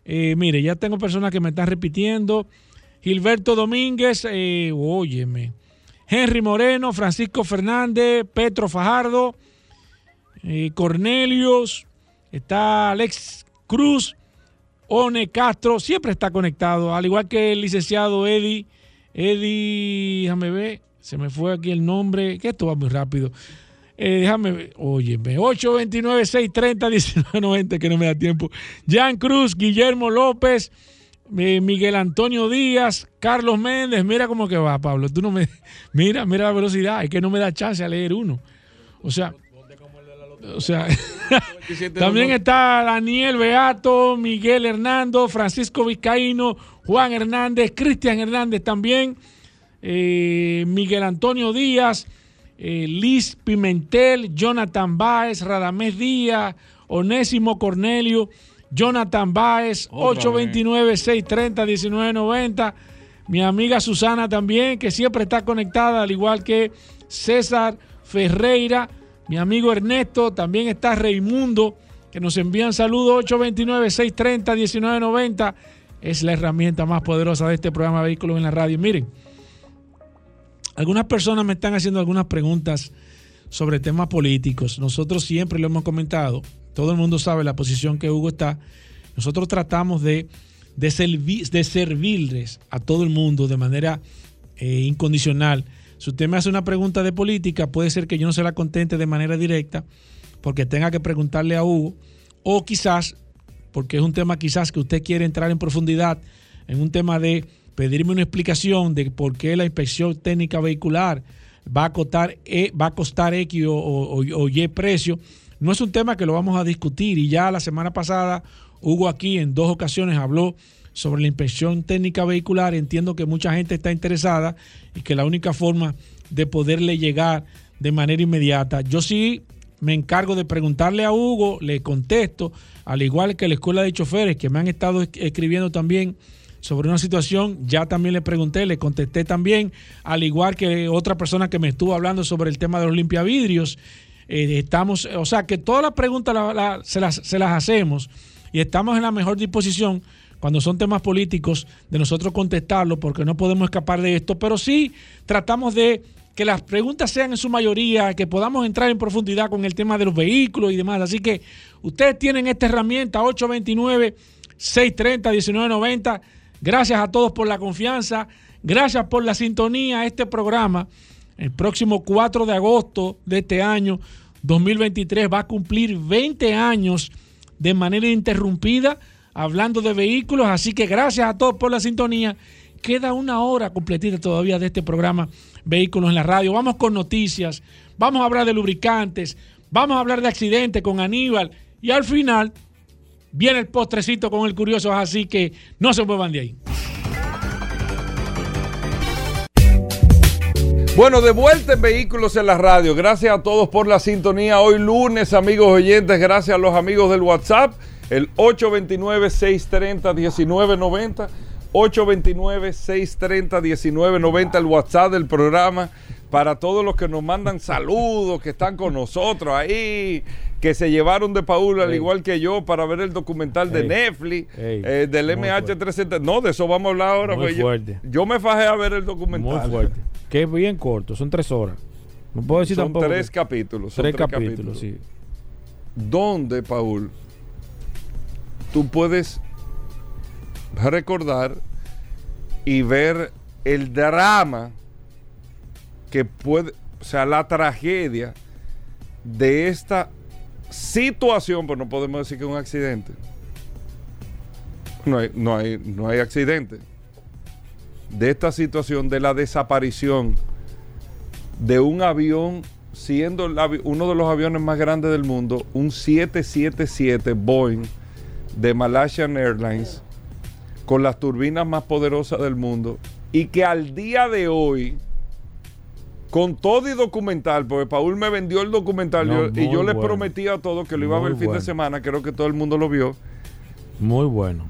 [SPEAKER 2] Eh, mire, ya tengo personas que me están repitiendo. Gilberto Domínguez, eh, óyeme. Henry Moreno, Francisco Fernández, Petro Fajardo, eh, Cornelius, está Alex Cruz, One Castro, siempre está conectado, al igual que el licenciado Eddie Eddie, déjame ver, se me fue aquí el nombre, que esto va muy rápido. Eh, déjame ver, óyeme, 829-630-1990, que no me da tiempo. Jan Cruz, Guillermo López, Miguel Antonio Díaz, Carlos Méndez, mira cómo que va, Pablo. Tú no me, mira, mira la velocidad, es que no me da chance a leer uno. O sea, o sea, también está Daniel Beato, Miguel Hernando, Francisco Vizcaíno, Juan Hernández, Cristian Hernández también, eh, Miguel Antonio Díaz, eh, Liz Pimentel, Jonathan Báez, Radamés Díaz, Onésimo Cornelio, Jonathan Báez, 829-630-1990. Mi amiga Susana también, que siempre está conectada, al igual que César Ferreira. Mi amigo Ernesto, también está Reimundo, que nos envían saludos 829-630-1990. Es la herramienta más poderosa de este programa Vehículos en la Radio. Miren, algunas personas me están haciendo algunas preguntas sobre temas políticos. Nosotros siempre lo hemos comentado, todo el mundo sabe la posición que Hugo está. Nosotros tratamos de, de, servirles a todo el mundo de manera eh, incondicional. Si usted me hace una pregunta de política, puede ser que yo no se la contente de manera directa, porque tenga que preguntarle a Hugo, o quizás, porque es un tema quizás que usted quiere entrar en profundidad, en un tema de pedirme una explicación de por qué la inspección técnica vehicular va a costar, e, va a costar X o, Y precio. No es un tema que lo vamos a discutir y ya la semana pasada Hugo aquí en dos ocasiones habló sobre la inspección técnica vehicular. Entiendo que mucha gente está interesada y que la única forma de poderle llegar de manera inmediata. Yo sí me encargo de preguntarle a Hugo, le contesto, al igual que la escuela de choferes que me han estado escribiendo también sobre una situación, ya también le pregunté, le contesté también, al igual que otra persona que me estuvo hablando sobre el tema de los limpiavidrios. Eh, estamos, o sea, que todas las preguntas se, las, se las hacemos y estamos en la mejor disposición cuando son temas políticos de nosotros contestarlo porque no podemos escapar de esto, pero sí tratamos de que las preguntas sean en su mayoría, que podamos entrar en profundidad con el tema de los vehículos y demás. Así que ustedes tienen esta herramienta 829 630 1990 Gracias a todos por la confianza. Gracias por la sintonía a este programa. El próximo 4 de agosto de este año 2023 va a cumplir 20 años de manera interrumpida hablando de vehículos. Así que gracias a todos por la sintonía. Queda una hora completita todavía de este programa Vehículos en la Radio. Vamos con noticias, vamos a hablar de lubricantes, vamos a hablar de accidentes con Aníbal y al final Viene el postrecito con el curioso, así que no se muevan de ahí.
[SPEAKER 1] Bueno, de vuelta en Vehículos en la Radio. Gracias a todos por la sintonía. Hoy lunes, amigos oyentes, gracias a los amigos del WhatsApp, el 829-630-1990. 829-630-1990, el WhatsApp del programa. Para todos los que nos mandan saludos, que están con nosotros ahí, que se llevaron de Paul, al igual que yo, para ver el documental de Netflix, eh, del MH370. No, de eso vamos a hablar ahora. Muy fuerte. Yo, me fajé a ver el documental.
[SPEAKER 2] Muy fuerte. Que es bien corto, son tres horas. No puedo decir
[SPEAKER 1] son
[SPEAKER 2] tampoco.
[SPEAKER 1] Tres capítulos.
[SPEAKER 2] Son tres, capítulos, sí.
[SPEAKER 1] Donde, Paul, tú puedes recordar y ver el drama que puede, o sea, la tragedia de esta situación, pues no podemos decir que es un accidente. No hay, no hay, no hay accidente. De esta situación de la desaparición de un avión, siendo uno de los aviones más grandes del mundo, un 777 Boeing de Malaysian Airlines, con las turbinas más poderosas del mundo, y que al día de hoy con todo y documental, porque Paul me vendió el documental y yo les prometí a todos que lo iba a ver el fin de semana, creo que todo el mundo lo vio.
[SPEAKER 2] Muy bueno.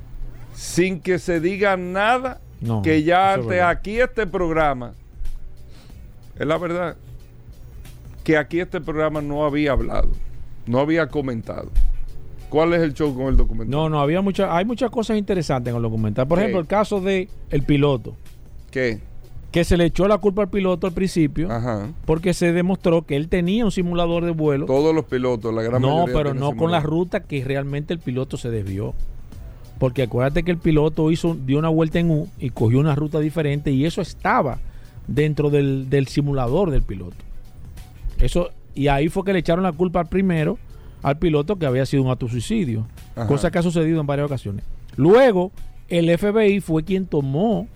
[SPEAKER 1] Sin que se diga nada, que ya antes aquí este programa, es la verdad, que aquí este programa no había hablado, no había comentado. ¿Cuál es el show con el documental?
[SPEAKER 2] No, no, había muchas, hay muchas cosas interesantes en el documental. Por ejemplo, el caso de el piloto.
[SPEAKER 1] ¿Qué?
[SPEAKER 2] Que se le echó la culpa al piloto al principio porque se demostró que él tenía un simulador de vuelo.
[SPEAKER 1] Todos los pilotos, la gran
[SPEAKER 2] no, mayoría. No, pero no con la ruta que realmente el piloto se desvió. Porque acuérdate que el piloto hizo, dio una vuelta en U y cogió una ruta diferente y eso estaba dentro del, simulador del piloto. Eso, y ahí fue que le echaron la culpa al primero, al piloto, que había sido un autosuicidio. Cosa que ha sucedido en varias ocasiones. Luego, el FBI fue quien tomó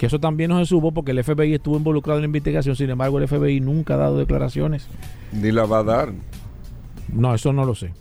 [SPEAKER 2] que eso también no se supo porque el FBI estuvo involucrado en la investigación, sin embargo el FBI nunca ha dado declaraciones.
[SPEAKER 1] Ni la va a dar.
[SPEAKER 2] No, eso no lo sé.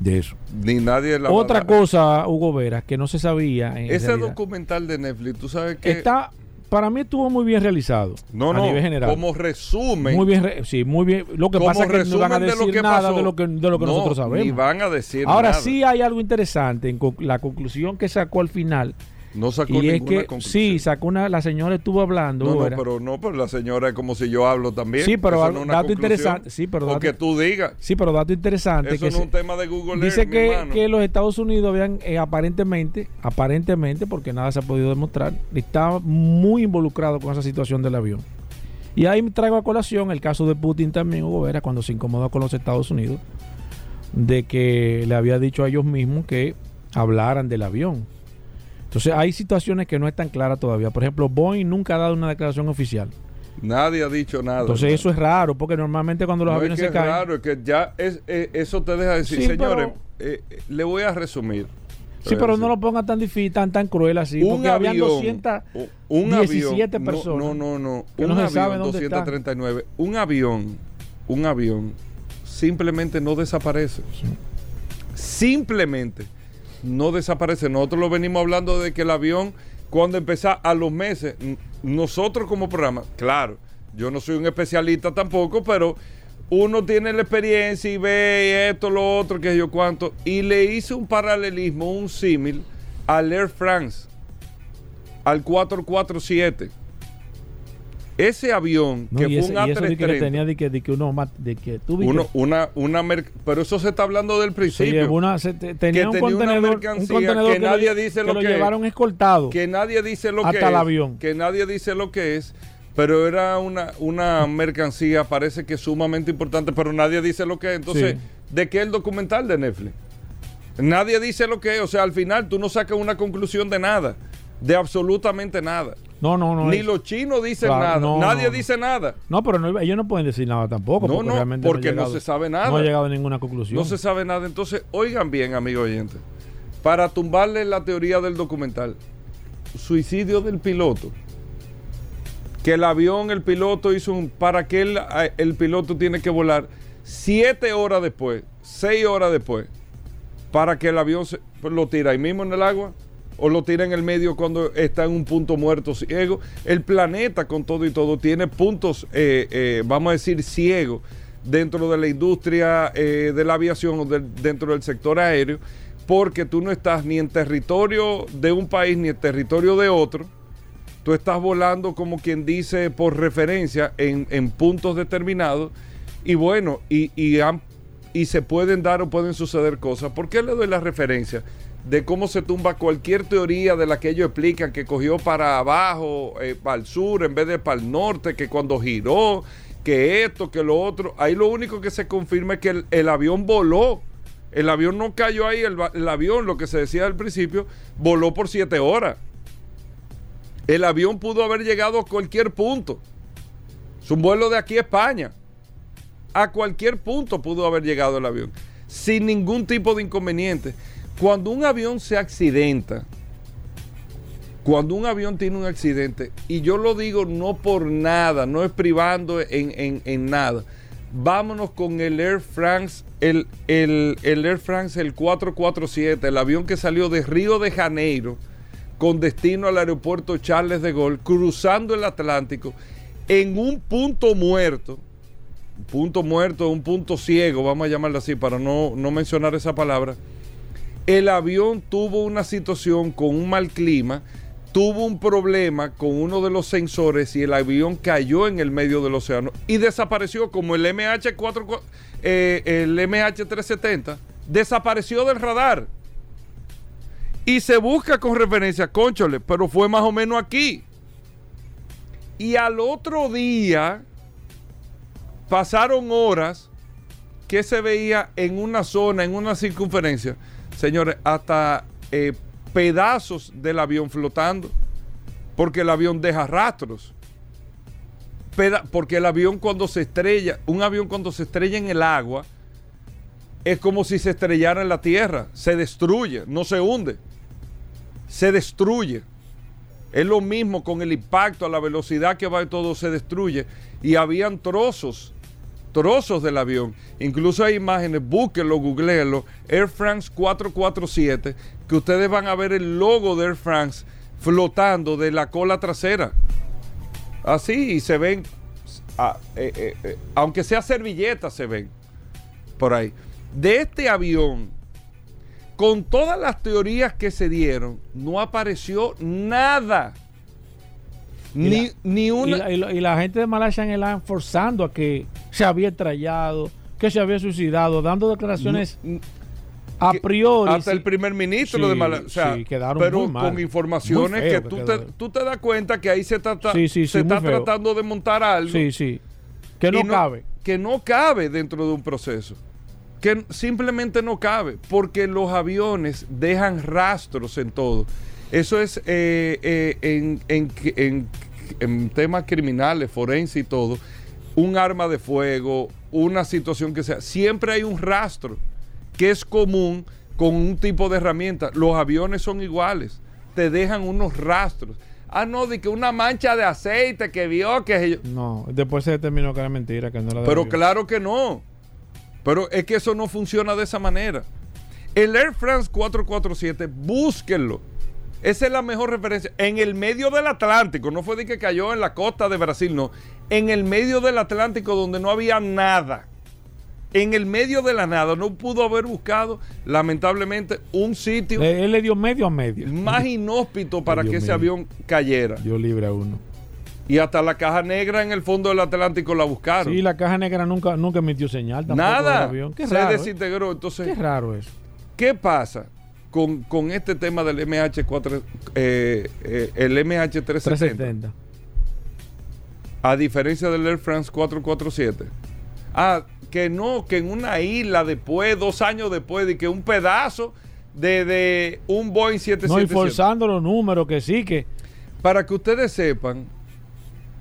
[SPEAKER 2] De eso.
[SPEAKER 1] Ni nadie
[SPEAKER 2] la Otra va a dar. cosa, Hugo Veras, que no se sabía.
[SPEAKER 1] Ese documental de Netflix, tú sabes que.
[SPEAKER 2] Está, para mí estuvo muy bien realizado.
[SPEAKER 1] No, no, nivel general. como resumen.
[SPEAKER 2] Muy bien, sí, muy bien. Lo que pasa es que no van a decir nada de lo que, de lo que nosotros sabemos. Ni
[SPEAKER 1] van a decir
[SPEAKER 2] Ahora sí hay algo interesante en la conclusión que sacó al final
[SPEAKER 1] no sacó y es que,
[SPEAKER 2] Sí, sacó una, la señora estuvo hablando.
[SPEAKER 1] No, no, pero no, pero la señora es como si yo hablo también.
[SPEAKER 2] Sí, pero dato interesante. Sí, pero
[SPEAKER 1] dato, que tú digas.
[SPEAKER 2] Sí, pero dato interesante.
[SPEAKER 1] Eso que no es un tema de Google.
[SPEAKER 2] Dice que, que, los Estados Unidos habían eh, aparentemente, aparentemente, porque nada se ha podido demostrar, estaba muy involucrado con esa situación del avión. Y ahí traigo a colación el caso de Putin también, Hugo Vera, cuando se incomodó con los Estados Unidos, de que le había dicho a ellos mismos que hablaran del avión. Entonces hay situaciones que no están claras todavía. Por ejemplo, Boeing nunca ha dado una declaración oficial.
[SPEAKER 1] Nadie ha dicho nada.
[SPEAKER 2] Entonces eso es raro, porque normalmente cuando los
[SPEAKER 1] no
[SPEAKER 2] aviones
[SPEAKER 1] es que
[SPEAKER 2] se
[SPEAKER 1] es
[SPEAKER 2] caen...
[SPEAKER 1] raro, es que ya es, eh, eso te deja decir,
[SPEAKER 2] Sí,
[SPEAKER 1] señores,
[SPEAKER 2] pero-
[SPEAKER 1] eh, eh, le voy a resumir.
[SPEAKER 2] Sí, pero no lo ponga tan difícil, tan, tan cruel así.
[SPEAKER 1] un
[SPEAKER 2] porque habían
[SPEAKER 1] avión,
[SPEAKER 2] 217
[SPEAKER 1] un avión, no,
[SPEAKER 2] personas.
[SPEAKER 1] No, no, no, un
[SPEAKER 2] no
[SPEAKER 1] avión
[SPEAKER 2] sabe dónde están.
[SPEAKER 1] 239, un avión, un avión simplemente no desaparece. Simplemente no desaparece. Nosotros lo venimos hablando de que el avión cuando empezó a los meses, nosotros como programa, claro, yo no soy un especialista tampoco, pero uno tiene la experiencia y ve esto, lo otro, que yo cuánto, y le hice un paralelismo, un símil al Air France, al 447. Ese avión,
[SPEAKER 2] No,
[SPEAKER 1] que fue
[SPEAKER 2] ese-
[SPEAKER 1] un
[SPEAKER 2] y eso de que
[SPEAKER 1] A330,
[SPEAKER 2] tenía de que, de que uno de que tú
[SPEAKER 1] uno, una, una pero eso se está hablando del
[SPEAKER 2] se
[SPEAKER 1] principio.
[SPEAKER 2] llevó una, se te- tenía
[SPEAKER 1] que
[SPEAKER 2] un
[SPEAKER 1] tenía una
[SPEAKER 2] contenedor, un
[SPEAKER 1] mercancía
[SPEAKER 2] contenedor
[SPEAKER 1] que
[SPEAKER 2] lo-
[SPEAKER 1] nadie dice
[SPEAKER 2] que
[SPEAKER 1] lo
[SPEAKER 2] lo
[SPEAKER 1] que es.
[SPEAKER 2] llevaron escoltado.
[SPEAKER 1] que nadie dice lo
[SPEAKER 2] Hasta
[SPEAKER 1] que
[SPEAKER 2] el
[SPEAKER 1] es,
[SPEAKER 2] avión.
[SPEAKER 1] que nadie dice lo que es, pero era una, una mercancía, parece que sumamente importante, pero nadie dice lo que es. Entonces,
[SPEAKER 2] Sí.
[SPEAKER 1] ¿de qué el documental de Netflix? Nadie dice lo que es, o sea, al final tú no sacas una conclusión de nada, de absolutamente nada.
[SPEAKER 2] No, no, no.
[SPEAKER 1] Ni
[SPEAKER 2] es-
[SPEAKER 1] los chinos dicen
[SPEAKER 2] Claro,
[SPEAKER 1] nada,
[SPEAKER 2] no,
[SPEAKER 1] nadie
[SPEAKER 2] no, no.
[SPEAKER 1] dice nada.
[SPEAKER 2] No, pero no- ellos no pueden decir nada tampoco.
[SPEAKER 1] No,
[SPEAKER 2] porque
[SPEAKER 1] no,
[SPEAKER 2] realmente
[SPEAKER 1] porque no se sabe nada.
[SPEAKER 2] No ha llegado a ninguna conclusión.
[SPEAKER 1] No se sabe nada. Entonces, oigan bien, amigo oyente, para tumbarle la teoría del documental, suicidio del piloto. Que el avión, el piloto hizo un. ¿Para qué el, el piloto tiene que volar siete horas después, seis horas después, para que el avión se, lo tira ahí mismo en el agua? ¿O lo tira en el medio cuando está en un punto muerto ciego? El planeta, con todo y todo, tiene puntos, eh, eh, vamos a decir, ciegos dentro de la industria eh, de la aviación o dentro del sector aéreo, porque tú no estás ni en territorio de un país ni en territorio de otro. Tú estás volando como quien dice por referencia en, puntos determinados y bueno, y, y se pueden dar o pueden suceder cosas. ¿Por qué le doy la referencia? De cómo se tumba cualquier teoría de la que ellos explican que cogió para abajo, eh, para el sur en vez de para el norte, que cuando giró, que esto, que lo otro. Ahí lo único que se confirma es que el, avión voló. El avión no cayó ahí, el, el avión, lo que se decía al principio, voló por siete horas. El avión pudo haber llegado a cualquier punto. Es un vuelo de aquí a España. A cualquier punto pudo haber llegado el avión. Sin ningún tipo de inconveniente. Cuando un avión se accidenta, cuando un avión tiene un accidente, y yo lo digo no por nada, no es privando en, en- en nada. Vámonos con el Air France, el, el- el Air France, el 447, el avión que salió de Río de Janeiro con destino al aeropuerto Charles de Gaulle, cruzando el Atlántico en un punto muerto, un punto muerto, un punto ciego, vamos a llamarlo así para no, no mencionar esa palabra. El avión tuvo una situación con un mal clima, tuvo un problema con uno de los sensores y el avión cayó en el medio del océano y desapareció como el MH4, eh, el MH370, desapareció del radar. Y se busca con referencia, conchole, pero fue más o menos aquí. Y al otro día pasaron horas que se veía en una zona, en una circunferencia, señores, hasta eh, pedazos del avión flotando, porque el avión deja rastros. Porque el avión cuando se estrella, un avión cuando se estrella en el agua, es como si se estrellara en la tierra, se destruye, no se hunde, se destruye. Es lo mismo con el impacto, a la velocidad que va y todo se destruye. Y habían trozos, trozos del avión. Incluso hay imágenes, búsquenlo, googleenlo. Air France 447, que ustedes van a ver el logo de Air France flotando de la cola trasera. Así, y se ven, ah, eh, eh, eh, aunque sea servilletas, se ven por ahí. De este avión, con todas las teorías que se dieron, no apareció nada.
[SPEAKER 2] Y
[SPEAKER 1] Ni,
[SPEAKER 2] la-
[SPEAKER 1] ni
[SPEAKER 2] Y
[SPEAKER 1] una.
[SPEAKER 2] la, y la- y la gente de Malaysia Airlines forzando a que se había estrellado, que se había suicidado, dando declaraciones A priori,
[SPEAKER 1] hasta
[SPEAKER 2] sí.
[SPEAKER 1] el primer ministro
[SPEAKER 2] Sí,
[SPEAKER 1] de Malasia. O sea,
[SPEAKER 2] sí, quedaron
[SPEAKER 1] pero
[SPEAKER 2] muy mal.
[SPEAKER 1] con informaciones que tú te,
[SPEAKER 2] quedó.
[SPEAKER 1] tú te das cuenta que ahí se, trata, se está
[SPEAKER 2] feo.
[SPEAKER 1] tratando de montar algo.
[SPEAKER 2] Sí, sí. Que no, cabe.
[SPEAKER 1] Que no cabe dentro de un proceso. Que simplemente no cabe. Porque los aviones dejan rastros en todo. Eso es eh, eh, en, en, en- en temas criminales, forense y todo. Un arma de fuego, una situación que sea. Siempre hay un rastro que es común con un tipo de herramienta. Los aviones son iguales. Te dejan unos rastros. Ah, no, de que una mancha de aceite que vio que...
[SPEAKER 2] No, después se determinó que era mentira, que no era de
[SPEAKER 1] pero claro que no. Pero es que eso no funciona de esa manera. El Air France 447, búsquenlo. Esa es la mejor referencia. En el medio del Atlántico, no fue de que cayó en la costa de Brasil, no. En el medio del Atlántico donde no había nada. En el medio de la nada, no pudo haber buscado, lamentablemente, un sitio
[SPEAKER 2] Le- él le dio medio a medio.
[SPEAKER 1] más inhóspito para que ese avión cayera.
[SPEAKER 2] Dios libre a uno.
[SPEAKER 1] Y hasta la caja negra en el fondo del Atlántico la buscaron.
[SPEAKER 2] Sí, la caja negra nunca, nunca emitió señal tampoco del
[SPEAKER 1] Nada.
[SPEAKER 2] avión. Qué
[SPEAKER 1] se
[SPEAKER 2] raro. ¿eh?
[SPEAKER 1] desintegró. Entonces,
[SPEAKER 2] Qué raro eso.
[SPEAKER 1] ¿qué pasa con, con este tema del MH4, eh, eh, el MH370?
[SPEAKER 2] 370.
[SPEAKER 1] A diferencia del Air France 447. Ah, que no, que en una isla después, dos años después, de que un pedazo de, de un Boeing
[SPEAKER 2] No, y
[SPEAKER 1] 777.
[SPEAKER 2] forzando los números, que sí, que.
[SPEAKER 1] Para que ustedes sepan,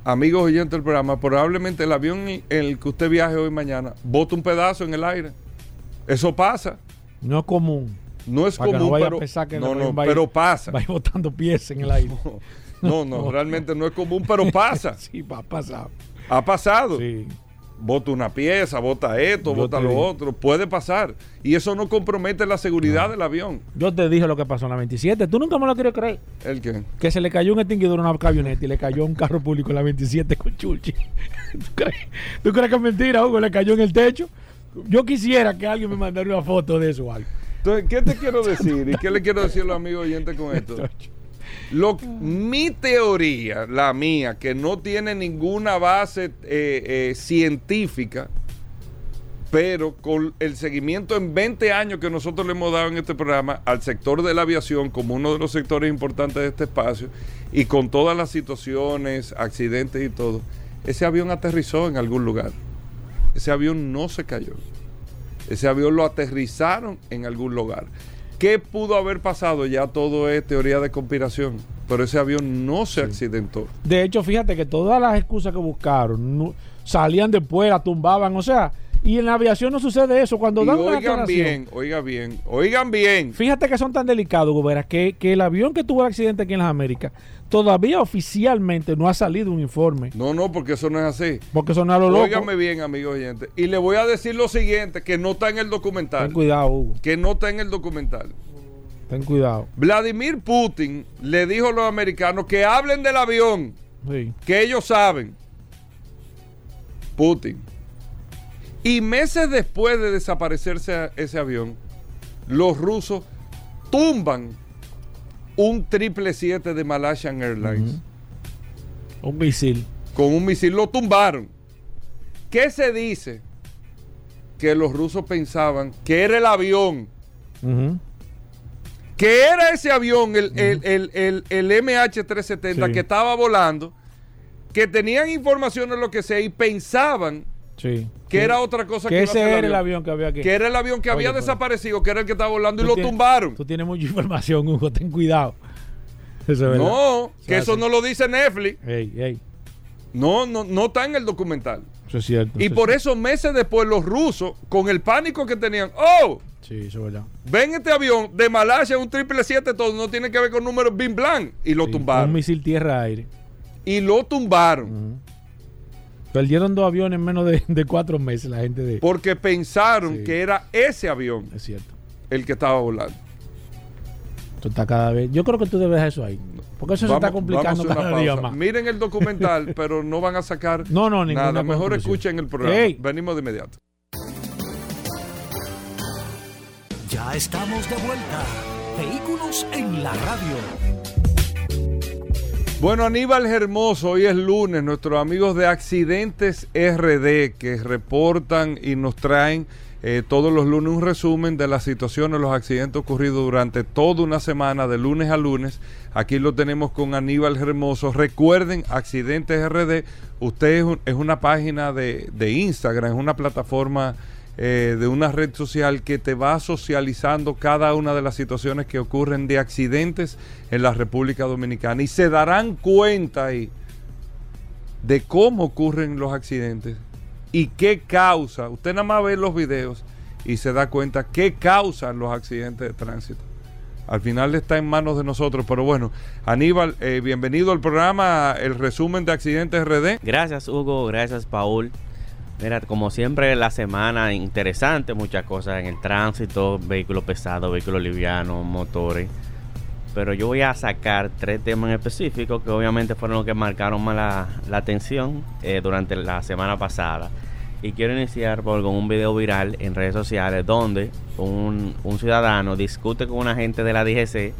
[SPEAKER 1] amigos oyentes del programa, probablemente el avión en el que usted viaje hoy mañana bota un pedazo en el aire. Eso pasa.
[SPEAKER 2] No es común.
[SPEAKER 1] No es
[SPEAKER 2] Para que
[SPEAKER 1] común,
[SPEAKER 2] no vaya
[SPEAKER 1] pero,
[SPEAKER 2] a pensar que
[SPEAKER 1] no, no,
[SPEAKER 2] va a ir-
[SPEAKER 1] pero pasa.
[SPEAKER 2] Va a ir botando pies en el aire.
[SPEAKER 1] No, no, realmente no es común, pero pasa.
[SPEAKER 2] sí, va a pasar.
[SPEAKER 1] Ha pasado.
[SPEAKER 2] Sí.
[SPEAKER 1] Bota una pieza, bota esto,
[SPEAKER 2] Yo
[SPEAKER 1] bota
[SPEAKER 2] te
[SPEAKER 1] lo
[SPEAKER 2] digo.
[SPEAKER 1] otro. Puede pasar. Y eso no compromete la seguridad del avión.
[SPEAKER 2] Yo te dije lo que pasó en la 27. Tú nunca me lo quieres creer.
[SPEAKER 1] ¿El qué?
[SPEAKER 2] Que se le cayó un extinguidor a una camioneta y le cayó a un carro público en la 27 con Chulchi. ¿Tú crees, ¿Tú crees que es mentira, Hugo? Le cayó en el techo. Yo quisiera que alguien me mandara una foto de eso o algo.
[SPEAKER 1] Entonces, ¿qué te quiero decir? ¿Y qué le quiero decir a los amigos oyentes con esto? Lo, mi teoría, la mía, que no tiene ninguna base eh, eh, científica, pero con el seguimiento en 20 años que nosotros le hemos dado en este programa al sector de la aviación como uno de los sectores importantes de este espacio y con todas las situaciones, accidentes y todo, ese avión aterrizó en algún lugar. Ese avión no se cayó. Ese avión lo aterrizaron en algún lugar. ¿Qué pudo haber pasado? Ya todo es teoría de conspiración. Pero ese avión no se accidentó.
[SPEAKER 2] De hecho, fíjate que todas las excusas que buscaron no- salían después, la tumbaban. O sea, y en la aviación no sucede eso. Cuando
[SPEAKER 1] Y
[SPEAKER 2] dan una
[SPEAKER 1] oigan
[SPEAKER 2] aclaración-
[SPEAKER 1] bien, oigan bien, oigan bien.
[SPEAKER 2] Fíjate que son tan delicados, Gobera, que, que el avión que tuvo el accidente aquí en las Américas todavía oficialmente no ha salido un informe.
[SPEAKER 1] No, no, porque eso no es así.
[SPEAKER 2] Porque son a lo loco.
[SPEAKER 1] Óigame bien, amigos oyentes. Y le voy a decir lo siguiente, que no está en el documental.
[SPEAKER 2] Ten cuidado, Hugo.
[SPEAKER 1] Que no está en el documental.
[SPEAKER 2] Ten cuidado.
[SPEAKER 1] Vladimir Putin le dijo a los americanos que hablen del avión,
[SPEAKER 2] Sí.
[SPEAKER 1] que ellos saben. Putin. Y meses después de desaparecerse ese avión, los rusos tumban un 777 de Malaysian Airlines
[SPEAKER 2] Un misil.
[SPEAKER 1] con un misil. Lo tumbaron. ¿Qué se dice? Que los rusos pensaban que era el avión que era ese avión, el, el- el- el- el MH370
[SPEAKER 2] Sí.
[SPEAKER 1] que estaba volando, que tenían información de lo que sea y pensaban
[SPEAKER 2] Sí.
[SPEAKER 1] que era otra cosa que,
[SPEAKER 2] ese era el avión que había aquí.
[SPEAKER 1] Que era el avión que había
[SPEAKER 2] pero-
[SPEAKER 1] desaparecido, que era el que estaba volando y lo
[SPEAKER 2] tienes-
[SPEAKER 1] tumbaron.
[SPEAKER 2] Tú tienes mucha información, Hugo. Ten cuidado. Eso es verdad.
[SPEAKER 1] No, que eso no lo dice Netflix.
[SPEAKER 2] Ey, ey.
[SPEAKER 1] No, no, no está en el documental.
[SPEAKER 2] Eso es cierto.
[SPEAKER 1] Y
[SPEAKER 2] eso
[SPEAKER 1] por
[SPEAKER 2] es
[SPEAKER 1] eso meses después los rusos, con el pánico que tenían, oh.
[SPEAKER 2] Sí, eso es verdad.
[SPEAKER 1] ven este avión de Malasia, un 777, todo no tiene que ver con números bin blanc. Y lo
[SPEAKER 2] Sí,
[SPEAKER 1] tumbaron.
[SPEAKER 2] Un misil tierra-aire.
[SPEAKER 1] Y lo tumbaron.
[SPEAKER 2] Ujú. Perdieron dos aviones en menos de, de cuatro meses la gente de...
[SPEAKER 1] Porque pensaron
[SPEAKER 2] Sí.
[SPEAKER 1] que era ese avión
[SPEAKER 2] Es cierto.
[SPEAKER 1] el que estaba volando.
[SPEAKER 2] Esto está cada vez... Yo creo que tú debes dejar eso ahí. Porque eso se está complicando cada día más.
[SPEAKER 1] Miren el documental, pero no van a sacar
[SPEAKER 2] No, no, ninguna
[SPEAKER 1] nada. Mejor escuchen el programa. Venimos de inmediato.
[SPEAKER 4] Ya estamos de vuelta. Vehículos en la radio.
[SPEAKER 1] Bueno, Aníbal Hermoso, hoy es lunes, nuestros amigos de Accidentes RD que reportan y nos traen eh, todos los lunes un resumen de las situaciones, los accidentes ocurridos durante toda una semana, de lunes a lunes. Aquí lo tenemos con Aníbal Hermoso. Recuerden, Accidentes RD, usted es, una página de, de, Instagram, es una plataforma eh, de una red social que te va socializando cada una de las situaciones que ocurren de accidentes en la República Dominicana. Y se darán cuenta ahí de cómo ocurren los accidentes y qué causa. Usted nada más ve los videos y se da cuenta qué causan los accidentes de tránsito. Al final está en manos de nosotros, pero bueno, Aníbal, eh, bienvenido al programa, el resumen de accidentes RD.
[SPEAKER 5] Gracias Hugo, gracias Paul. Mira, como siempre la semana interesante, muchas cosas en el tránsito, vehículos pesados, vehículos livianos, motores. Pero yo voy a sacar tres temas en específico que obviamente fueron los que marcaron más la, atención eh, durante la semana pasada. Y quiero iniciar por, con un video viral en redes sociales donde un, ciudadano discute con un agente de la DGC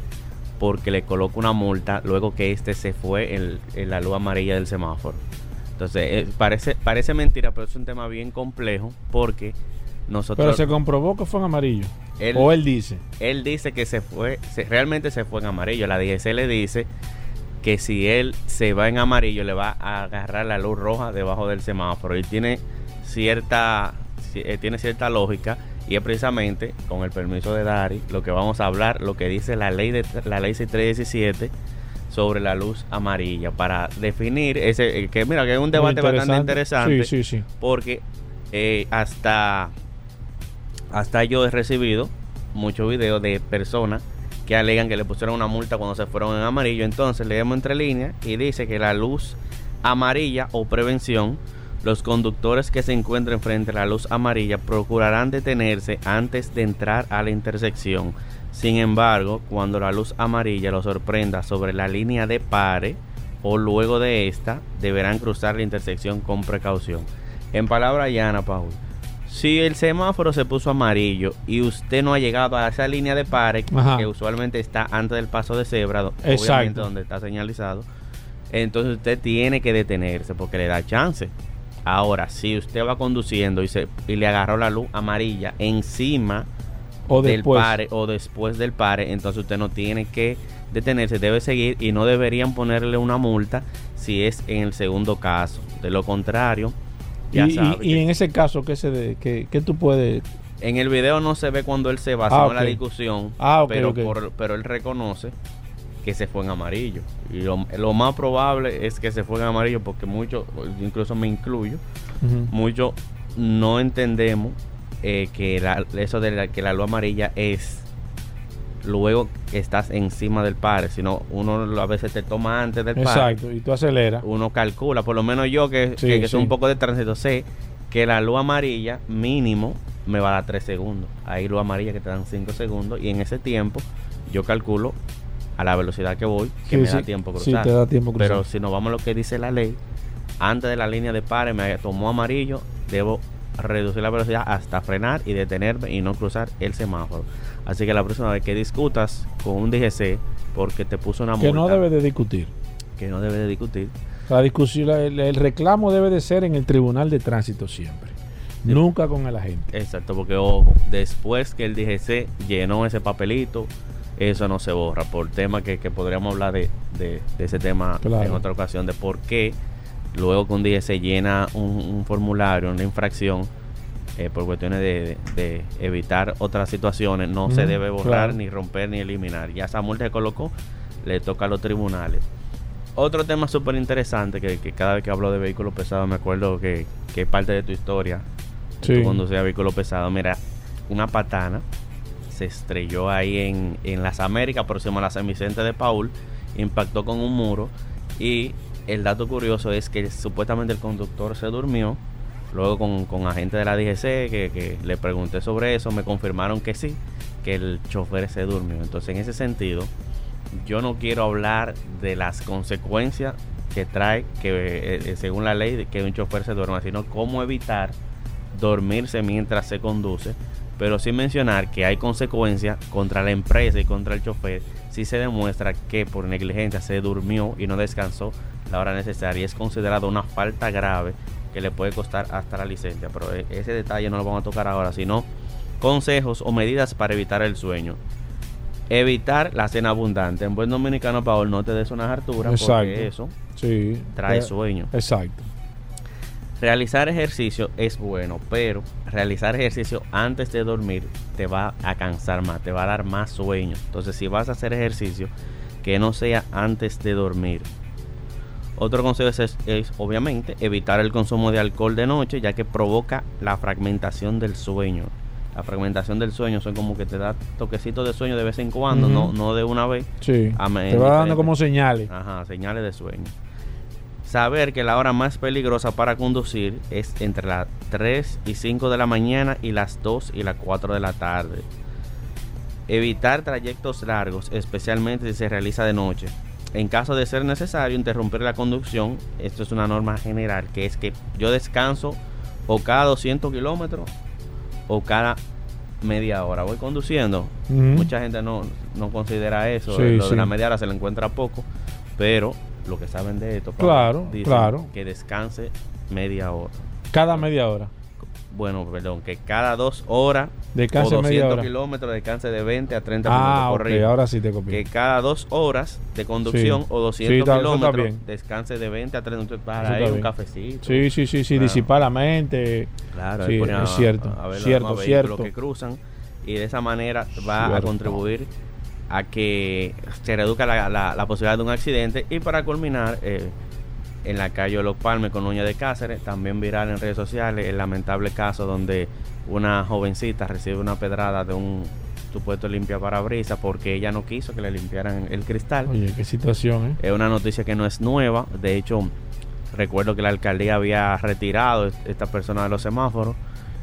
[SPEAKER 5] porque le coloca una multa luego que este se fue en, la luz amarilla del semáforo. Entonces, eh, parece, parece mentira, pero es un tema bien complejo porque nosotros...
[SPEAKER 2] Pero se comprobó que fue en amarillo. o él dice.
[SPEAKER 5] Él dice que se fue, realmente se fue en amarillo. La DGC le dice que si él se va en amarillo le va a agarrar la luz roja debajo del semáforo. Y tiene cierta, eh, tiene cierta lógica y es precisamente con el permiso de Dari lo que vamos a hablar, lo que dice la ley de la ley 6317 sobre la luz amarilla para definir ese eh, que mira que es un debate bastante interesante sí, sí, sí. porque eh, hasta hasta yo he recibido muchos videos de personas que alegan que le pusieron una multa cuando se fueron en amarillo entonces leemos entre líneas y dice que la luz amarilla o prevención los conductores que se encuentren frente a la luz amarilla procurarán detenerse antes de entrar a la intersección. Sin embargo, cuando la luz amarilla los sorprenda sobre la línea de pare o luego de esta, deberán cruzar la intersección con precaución. En palabra llana, Paul, si el semáforo se puso amarillo y usted no ha llegado a esa línea de pare que usualmente está antes del paso de cebra, obviamente donde está señalizado, entonces usted tiene que detenerse porque le da chance. Ahora, si usted va conduciendo y, se, y le agarró la luz amarilla encima o del pare o después del pare, entonces usted no tiene que detenerse, debe seguir y no deberían ponerle una multa si es en el segundo caso. De lo contrario,
[SPEAKER 2] ya y, Y, en ese caso, ¿qué, se de, qué, tú puedes...?
[SPEAKER 5] En el video no se ve cuando él se va, ah, la discusión, ah, pero, pero él reconoce que se fue en amarillo. Y lo, más probable es que se fue en amarillo porque muchos, incluso me incluyo, muchos no entendemos eh, que eso de que la luz amarilla es luego que estás encima del par, sino uno a veces te toma antes del par.
[SPEAKER 2] Exacto, y tú aceleras.
[SPEAKER 5] Uno calcula, por lo menos yo que, que, soy un poco de tránsito, sé que la luz amarilla mínimo me va a dar 3 segundos. Hay luz amarilla que te dan 5 segundos y en ese tiempo yo calculo a la velocidad que voy, que me da tiempo cruzar.
[SPEAKER 2] te da tiempo
[SPEAKER 5] cruzar. Pero si nos vamos a lo que dice la ley, antes de la línea de pare me tomó amarillo, debo reducir la velocidad hasta frenar y detenerme y no cruzar el semáforo. Así que la próxima vez que discutas con un DGC porque te puso una multa.
[SPEAKER 2] Que no debe de discutir.
[SPEAKER 5] Que no debe de discutir.
[SPEAKER 2] La discusión, el, reclamo debe de ser en el Tribunal de Tránsito siempre. Nunca con el agente.
[SPEAKER 5] Exacto, porque después que el DGC llenó ese papelito, eso no se borra. Por tema que, podríamos hablar de, ese tema en otra ocasión, de por qué luego que un día se llena un, formulario, una infracción, eh, por cuestiones de, evitar otras situaciones, no se debe borrar, ni romper, ni eliminar. Ya esa multa se colocó, le toca a los tribunales. Otro tema súper interesante que, cada vez que hablo de vehículos pesados me acuerdo que, que parte de tu historia. Sí. Tú conducías vehículos pesados. Mira, una patana se estrelló ahí en, en las Américas, próximo a la San Vicente de Paul, impactó con un muro y el dato curioso es que supuestamente el conductor se durmió. Luego con, con agentes de la DGC que, que, le pregunté sobre eso, me confirmaron que sí, que el chofer se durmió. Entonces en ese sentido, yo no quiero hablar de las consecuencias que trae que eh, eh, según la ley que un chofer se duerma, sino cómo evitar dormirse mientras se conduce pero sin mencionar que hay consecuencias contra la empresa y contra el chofer si se demuestra que por negligencia se durmió y no descansó la hora necesaria. Es considerado una falta grave que le puede costar hasta la licencia. Pero e- ese detalle no lo vamos a tocar ahora, sino consejos o medidas para evitar el sueño. Evitar la cena abundante. En buen dominicano, Paul, no te des unas harturas
[SPEAKER 2] Exacto.
[SPEAKER 5] porque eso
[SPEAKER 2] Sí.
[SPEAKER 5] trae
[SPEAKER 2] Eh,
[SPEAKER 5] sueño.
[SPEAKER 2] Exacto.
[SPEAKER 5] Realizar ejercicio es bueno, pero realizar ejercicio antes de dormir te va a cansar más, te va a dar más sueño. Entonces, si vas a hacer ejercicio, que no sea antes de dormir. Otro consejo es, es- obviamente evitar el consumo de alcohol de noche, ya que provoca la fragmentación del sueño. La fragmentación del sueño son como que te da toquecitos de sueño de vez en cuando, no, no de una vez.
[SPEAKER 2] Sí. Te va dando como señales.
[SPEAKER 5] Ajá, señales de sueño. Saber que la hora más peligrosa para conducir es entre las 3 y 5 de la mañana y las 2 y las 4 de la tarde. Evitar trayectos largos, especialmente si se realiza de noche. En caso de ser necesario interrumpir la conducción, esto es una norma general, que es que yo descanso o cada 200 kilómetros o cada media hora. Voy conduciendo. Mucha gente no, no considera eso.
[SPEAKER 2] Sí,
[SPEAKER 5] lo
[SPEAKER 2] sí.
[SPEAKER 5] de la media hora se le encuentra poco. Pero lo que saben de esto,
[SPEAKER 2] Claro, claro.
[SPEAKER 5] que descanse media hora.
[SPEAKER 2] Cada media hora.
[SPEAKER 5] Bueno, perdón, que cada dos horas
[SPEAKER 2] Descanse
[SPEAKER 5] o 200
[SPEAKER 2] media hora.
[SPEAKER 5] kilómetros descanse de 20 a 30
[SPEAKER 2] Ah,
[SPEAKER 5] minutos
[SPEAKER 2] ok,
[SPEAKER 5] corridos.
[SPEAKER 2] ahora sí te
[SPEAKER 5] Que
[SPEAKER 2] copié.
[SPEAKER 5] cada dos horas de conducción
[SPEAKER 2] Sí.
[SPEAKER 5] o
[SPEAKER 2] Sí,
[SPEAKER 5] 200
[SPEAKER 2] está- eso está
[SPEAKER 5] kilómetros descanse de 20 a 30 minutos para ahí un cafecito.
[SPEAKER 2] Sí, sí, sí, sí,
[SPEAKER 5] Claro.
[SPEAKER 2] disipar la mente.
[SPEAKER 5] Claro,
[SPEAKER 2] Sí, es cierto,
[SPEAKER 5] a ver los
[SPEAKER 2] cierto, cierto.
[SPEAKER 5] vehículos que cruzan y de esa manera va a
[SPEAKER 2] Cierto.
[SPEAKER 5] contribuir a que se reduzca la, la- la posibilidad de un accidente y para culminar eh, en la calle Los Palmes con Uña de Cáceres, también viral en redes sociales el lamentable caso donde una jovencita recibe una pedrada de un supuesto limpia parabrisas porque ella no quiso que le limpiaran el cristal.
[SPEAKER 2] Oye, qué situación, ¿eh?
[SPEAKER 5] Es una noticia que no es nueva. De hecho, recuerdo que la alcaldía había retirado est- esta persona de los semáforos.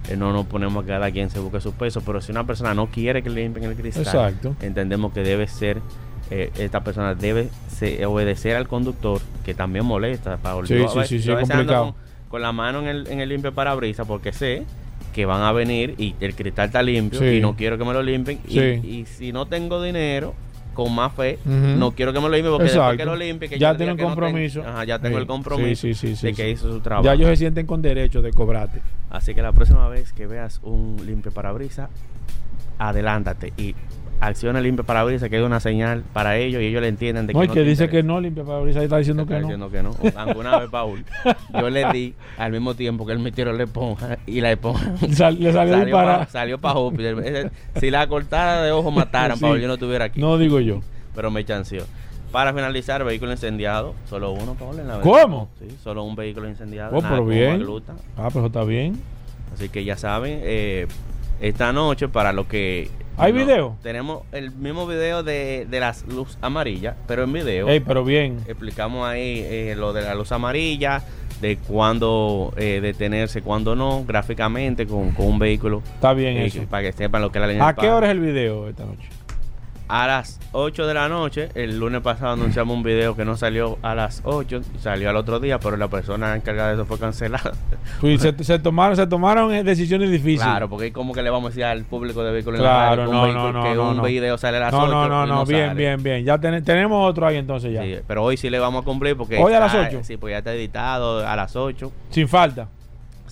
[SPEAKER 5] Eh, no nos ponemos que cada quien se busque su peso, pero si una persona no quiere que le limpien el cristal,
[SPEAKER 2] Exacto.
[SPEAKER 5] entendemos que debe ser, eh, esta persona debe obedecer al conductor, que también molesta. Paul.
[SPEAKER 2] Sí, sí, sí, sí,
[SPEAKER 5] yo a
[SPEAKER 2] es
[SPEAKER 5] veces ando
[SPEAKER 2] complicado.
[SPEAKER 5] Con, con la mano en el, en el limpio parabrisas porque sé que van a venir y el cristal está limpio
[SPEAKER 2] Sí.
[SPEAKER 5] y no quiero que me lo limpien. Y-
[SPEAKER 2] Sí.
[SPEAKER 5] Y, si no tengo dinero, con más fe, no quiero que me lo limpie porque después que lo limpie, que
[SPEAKER 2] Ya
[SPEAKER 5] no tengo-
[SPEAKER 2] compromiso.
[SPEAKER 5] ajá, ya tengo
[SPEAKER 2] Sí.
[SPEAKER 5] el compromiso
[SPEAKER 2] Sí, sí, sí, sí,
[SPEAKER 5] de que hizo su trabajo.
[SPEAKER 2] Ya ellos se sienten con derecho de cobrarte.
[SPEAKER 5] Así que la próxima vez que veas un limpio parabrisas, adelántate y acciona el limpio parabrisas, que es una señal para ellos y ellos le entienden de
[SPEAKER 2] No,
[SPEAKER 5] que
[SPEAKER 2] y
[SPEAKER 5] no
[SPEAKER 2] que dice
[SPEAKER 5] interesa.
[SPEAKER 2] que no, limpia parabrisas, ahí está diciendo
[SPEAKER 5] Está
[SPEAKER 2] que no.
[SPEAKER 5] diciendo que no. Alguna vez, Paul, yo le di al mismo tiempo que él me tiró la esponja y la esponja
[SPEAKER 2] Sal- le salió
[SPEAKER 5] para salió pa Júpiter. Si la cortada de ojo mataran,
[SPEAKER 2] Sí.
[SPEAKER 5] Paul, yo no estuviera aquí.
[SPEAKER 2] No digo yo.
[SPEAKER 5] Pero me chanceó. Para finalizar, vehículo incendiado. Solo uno, Paul, en la
[SPEAKER 2] ¿Cómo?
[SPEAKER 5] Sí, solo un vehículo incendiado.
[SPEAKER 2] Oh, pero bien. Ah, pero está bien.
[SPEAKER 5] Así que ya saben, eh, esta noche para lo que...
[SPEAKER 2] ¿Hay video?
[SPEAKER 5] Tenemos el mismo video de, de las luz amarillas, pero en video
[SPEAKER 2] Ey, pero bien.
[SPEAKER 5] explicamos ahí eh, lo de la luz amarilla, de cuándo eh, detenerse, cuándo no, gráficamente con, con un vehículo.
[SPEAKER 2] Está bien
[SPEAKER 5] eh,
[SPEAKER 2] eso.
[SPEAKER 5] para que sepan lo que es la línea
[SPEAKER 2] ¿A qué hora es el video esta noche?
[SPEAKER 5] A las 8 de la noche, el lunes pasado anunciamos un video que no salió a las 8, salió al otro día, pero la persona encargada de eso fue cancelada.
[SPEAKER 2] Pues se, se tomaron, se tomaron eh, decisiones difíciles.
[SPEAKER 5] Claro, porque como que le vamos a decir al público de vehículos
[SPEAKER 2] Claro,
[SPEAKER 5] en la radio que
[SPEAKER 2] no,
[SPEAKER 5] un, vehículo-
[SPEAKER 2] no, no,
[SPEAKER 5] que
[SPEAKER 2] no,
[SPEAKER 5] un
[SPEAKER 2] no.
[SPEAKER 5] video sale a las
[SPEAKER 2] no,
[SPEAKER 5] 8
[SPEAKER 2] no, no, no, bien,
[SPEAKER 5] sale.
[SPEAKER 2] bien, bien. Ya ten- tenemos otro ahí entonces ya.
[SPEAKER 5] Sí, pero hoy sí le vamos a cumplir porque
[SPEAKER 2] Hoy a las
[SPEAKER 5] está-
[SPEAKER 2] 8.
[SPEAKER 5] Sí, pues ya está editado a las 8.
[SPEAKER 2] Sin falta.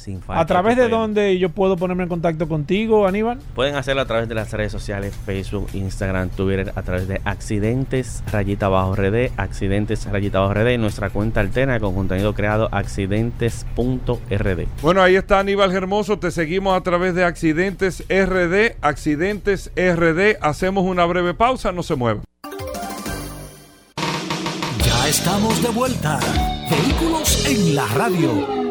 [SPEAKER 5] Sin falta.
[SPEAKER 2] ¿A través de dónde yo puedo ponerme en contacto contigo, Aníbal?
[SPEAKER 5] Pueden hacerlo a través de las redes sociales, Facebook, Instagram, Twitter, a través de Accidentes Rayita Bajo RD, Accidentes Rayita Bajo RD, y nuestra cuenta alterna con contenido creado accidentes.rd.
[SPEAKER 1] Bueno, ahí está Aníbal Hermoso. Te seguimos a través de Accidentes RD. Accidentes RD. Hacemos una breve pausa. No se muevan.
[SPEAKER 4] Ya estamos de vuelta. Vehículos en la radio.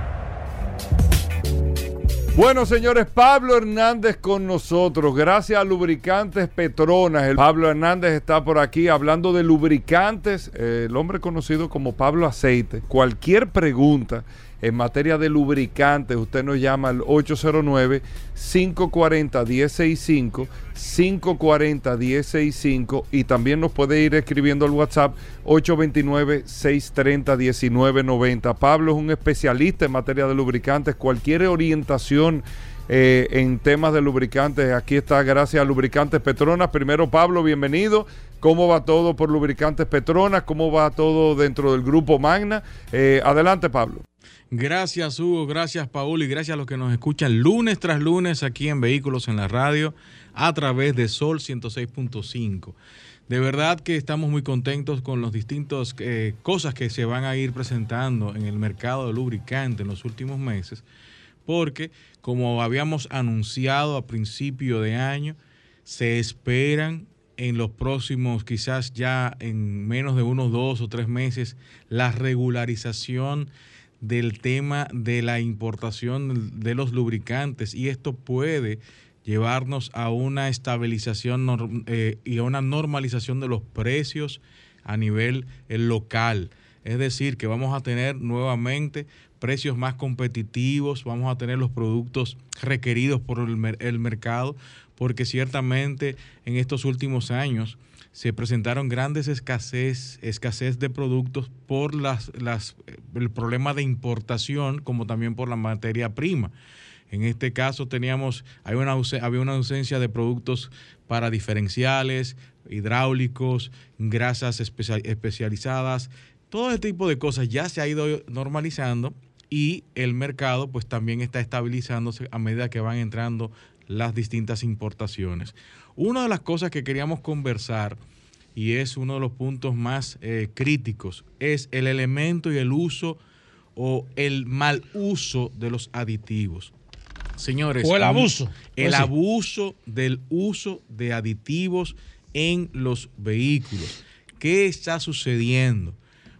[SPEAKER 1] Bueno, señores, Pablo Hernández con nosotros. Gracias a Lubricantes Petronas. El Pablo Hernández está por aquí hablando de lubricantes. eh, el hombre conocido como Pablo Aceite. Cualquier pregunta En materia de lubricantes, usted nos llama al 809-540-1065, 540-1065 y también nos puede ir escribiendo al WhatsApp 829-630-1990. Pablo es un especialista en materia de lubricantes. Cualquier orientación eh, en temas de lubricantes, aquí está gracias a Lubricantes Petronas. Primero, Pablo, bienvenido. ¿Cómo va todo por Lubricantes Petronas? ¿Cómo va todo dentro del grupo Magna? Eh, adelante, Pablo.
[SPEAKER 6] Gracias Hugo, gracias Paul y gracias a los que nos escuchan lunes tras lunes aquí en Vehículos en la Radio a través de Sol 106.5. De verdad que estamos muy contentos con las distintas eh, cosas que se van a ir presentando en el mercado de lubricante en los últimos meses, porque como habíamos anunciado a principio de año, se esperan en los próximos, quizás ya en menos de unos dos o tres meses, la regularización del tema de la importación de los lubricantes y esto puede llevarnos a una estabilización eh, y a una normalización de los precios a nivel eh, local. Es decir, que vamos a tener nuevamente precios más competitivos, vamos a tener los productos requeridos por el, el mercado, porque ciertamente en estos últimos años se presentaron grandes escasez, escasez de productos por las, las, el problema de importación, como también por la materia prima. En este caso teníamos, hay una, había una ausencia de productos para diferenciales, hidráulicos, grasas especializadas, todo este tipo de cosas ya se ha ido normalizando y el mercado pues también está estabilizándose a medida que van entrando las distintas importaciones. Una de las cosas que queríamos conversar, y es uno de los puntos más eh, críticos, es el elemento y el uso o el mal uso de los aditivos. Señores.
[SPEAKER 2] O el abuso.
[SPEAKER 6] El pues abuso del uso de aditivos en los vehículos. ¿Qué está sucediendo?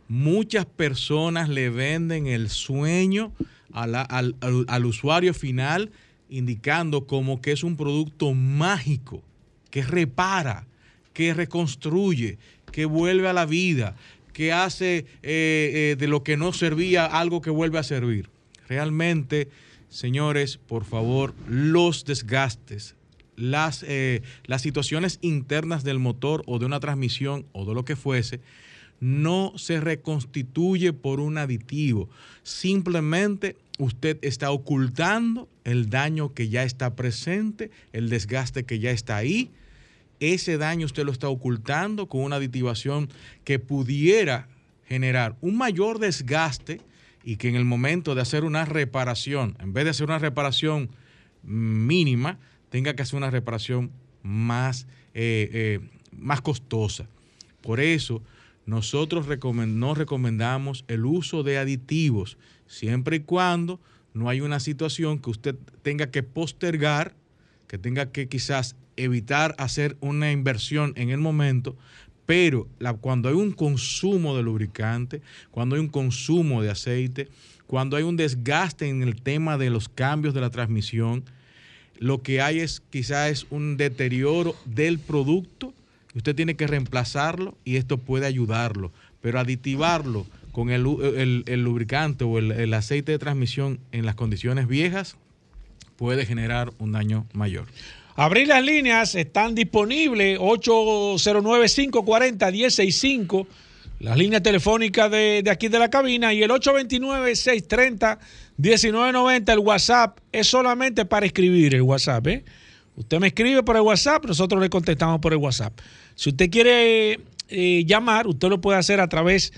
[SPEAKER 6] Muchas personas le venden el sueño al, al usuario final indicando como que es un producto mágico que repara, que reconstruye, que vuelve a la vida, que hace eh, eh, de lo que no servía algo que vuelve a servir. Realmente, señores, por favor, los desgastes, las, eh, las situaciones internas del motor o de una transmisión o de lo que fuese, no se reconstituye por un aditivo. Simplemente usted está ocultando el daño que ya está presente, el desgaste que ya está ahí. Ese daño usted lo está ocultando con una aditivación que pudiera generar un mayor desgaste y que en el momento de hacer una reparación, en vez de hacer una reparación mínima, tenga que hacer una reparación más, eh, eh, más costosa. Por eso, nosotros no recomendamos el uso de aditivos siempre y cuando no hay una situación que usted tenga que postergar, que tenga que quizás evitar hacer una inversión en el momento, pero cuando hay un consumo de lubricante, cuando hay un consumo de aceite, cuando hay un desgaste en el tema de los cambios de la transmisión, lo que hay es quizás un deterioro del producto, usted tiene que reemplazarlo y esto puede ayudarlo, pero aditivarlo con el, lubricante o el, aceite de transmisión en las condiciones viejas puede generar un daño mayor.
[SPEAKER 2] Abrir las líneas están disponibles 809-540-1065, las líneas telefónicas de, aquí de la cabina y el 829-630-1990, el WhatsApp es solamente para escribir el WhatsApp. ¿eh? Usted me escribe por el WhatsApp, nosotros le contestamos por el WhatsApp. Si usted quiere eh, llamar, usted lo puede hacer a través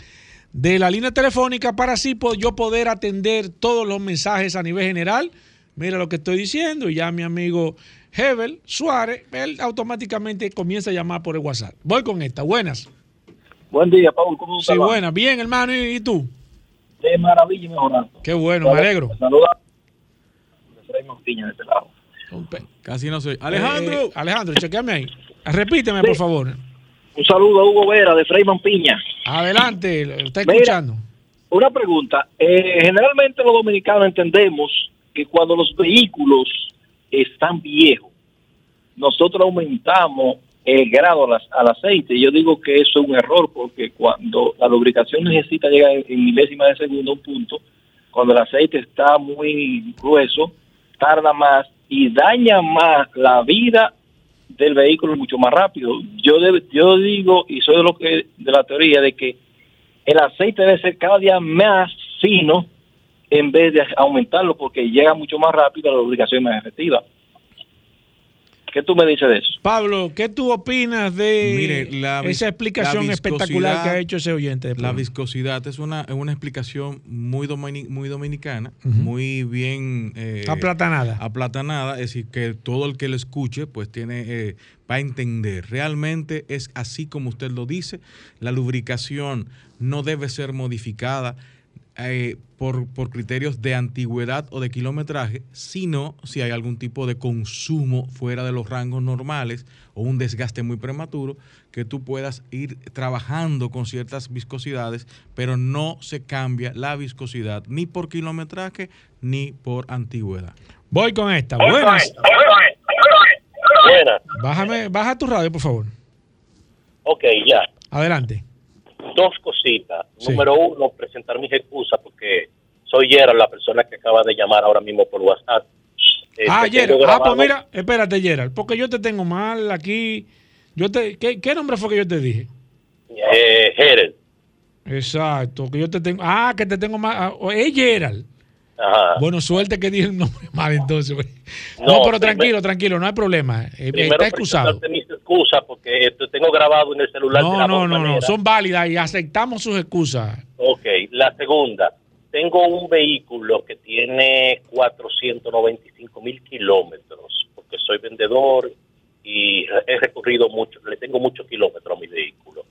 [SPEAKER 2] de la línea telefónica para así yo poder atender todos los mensajes a nivel general. Mira lo que estoy diciendo ya mi amigo Hebel Suárez, él automáticamente comienza a llamar por el WhatsApp. Voy con esta. Buenas.
[SPEAKER 7] Buen día, Paul. ¿Cómo
[SPEAKER 2] estás? Sí, buenas. Bien, hermano. ¿Y, tú?
[SPEAKER 7] De maravilla mejorando.
[SPEAKER 2] Qué bueno, me alegro.
[SPEAKER 7] Saluda. Piña de este lado.
[SPEAKER 6] Casi no. Alejandro.
[SPEAKER 2] Eh, Alejandro, chequeame ahí. Repíteme, por favor.
[SPEAKER 7] Un saludo a Hugo Vera de Freyman Piña.
[SPEAKER 2] Adelante, lo está escuchando.
[SPEAKER 7] una pregunta. Eh, generalmente los dominicanos entendemos que cuando los vehículos están viejos, nosotros aumentamos el grado al, aceite. Yo digo que eso es un error porque cuando la lubricación necesita llegar en milésima de segundo un punto, cuando el aceite está muy grueso, tarda más y daña más la vida del vehículo mucho más rápido. Yo yo digo y soy de lo que de la teoría de que el aceite debe ser cada día más fino en vez de aumentarlo porque llega mucho más rápido la lubricación más efectiva. ¿Qué tú me dices de eso?
[SPEAKER 2] Pablo, ¿qué tú opinas de
[SPEAKER 6] Mire, la vis-
[SPEAKER 2] esa explicación
[SPEAKER 6] la
[SPEAKER 2] espectacular que ha hecho ese oyente? de
[SPEAKER 6] La viscosidad es una, es una explicación muy, domini- muy dominicana, muy bien eh,
[SPEAKER 2] Aplatanada.
[SPEAKER 6] aplatanada, es decir, que todo el que lo escuche pues tiene eh, va a entender. Realmente es así como usted lo dice, la lubricación no debe ser modificada eh, por, por criterios de antigüedad o de kilometraje, sino si hay algún tipo de consumo fuera de los rangos normales o un desgaste muy prematuro, que tú puedas ir trabajando con ciertas viscosidades, pero no se cambia la viscosidad ni por kilometraje ni por antigüedad.
[SPEAKER 2] Voy con esta. Buenas.
[SPEAKER 8] Buenas.
[SPEAKER 2] Bájame, baja tu radio, por favor.
[SPEAKER 8] Ok, ya.
[SPEAKER 2] Adelante.
[SPEAKER 8] Dos cositas.
[SPEAKER 2] Sí.
[SPEAKER 8] Número uno, presentar mis excusas porque soy Gerald, la persona que acaba de llamar ahora mismo por WhatsApp. Este,
[SPEAKER 2] ah, Gerald. Ah, pues mira, espérate, Gerald, porque yo te tengo mal aquí. Yo te, ¿qué, qué nombre fue que yo te dije?
[SPEAKER 8] Eh, Gerald.
[SPEAKER 2] Exacto, que yo te tengo. Ah, que te tengo mal. ah, Es Gerald.
[SPEAKER 8] Ajá.
[SPEAKER 2] Bueno, suerte que dije el nombre mal entonces. No,
[SPEAKER 8] No,
[SPEAKER 2] pero tranquilo, tranquilo, no hay problema. Eh, está excusado.
[SPEAKER 8] mis excusas porque esto tengo grabado en el celular. de
[SPEAKER 2] No,
[SPEAKER 8] la
[SPEAKER 2] no, no, no, son válidas y aceptamos sus excusas.
[SPEAKER 8] Ok, la segunda. Tengo un vehículo que tiene 495 mil kilómetros, porque soy vendedor y he recorrido mucho, le tengo muchos kilómetros a mi vehículo.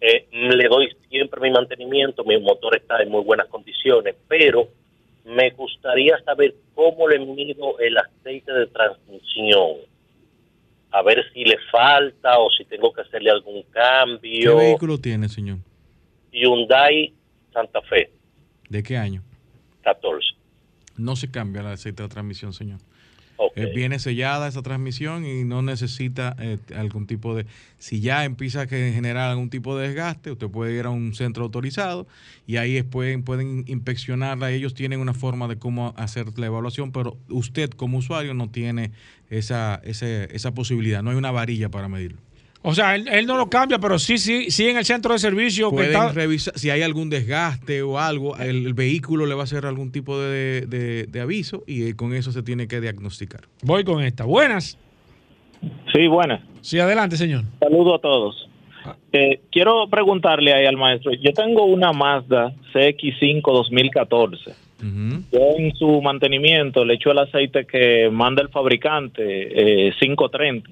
[SPEAKER 8] Eh, le doy siempre mi mantenimiento, mi motor está en muy buenas condiciones, pero me gustaría saber cómo le mido el aceite de transmisión. A ver si le falta o si tengo que hacerle algún
[SPEAKER 6] ¿Qué
[SPEAKER 8] cambio.
[SPEAKER 6] vehículo tiene, señor?
[SPEAKER 8] Hyundai Santa Fe
[SPEAKER 6] ¿De qué año?
[SPEAKER 8] 14.
[SPEAKER 6] No se cambia el aceite de transmisión, señor. Eh, viene sellada esa transmisión y no necesita eh, algún tipo de... Si ya empieza a generar algún tipo de desgaste, usted puede ir a un centro autorizado y ahí es- pueden, inspeccionarla. Ellos tienen una forma de cómo hacer la evaluación, pero usted como usuario no tiene esa, ese- esa posibilidad. No hay una varilla para medirlo.
[SPEAKER 2] O sea, él, él no lo cambia, pero sí, sí, sí en el centro de servicio que
[SPEAKER 6] Pueden
[SPEAKER 2] está.
[SPEAKER 6] revisar si hay algún desgaste o algo, el, el vehículo le va a hacer algún tipo de, de- de aviso y eh, con eso se tiene que diagnosticar.
[SPEAKER 2] Voy con esta. Buenas.
[SPEAKER 9] Sí, buenas.
[SPEAKER 2] Sí, adelante, señor.
[SPEAKER 9] Saludo a todos. Eh, quiero preguntarle ahí al maestro. Yo tengo una Mazda CX5 2014. Yo en su mantenimiento le echo el aceite que manda el fabricante, eh, 530.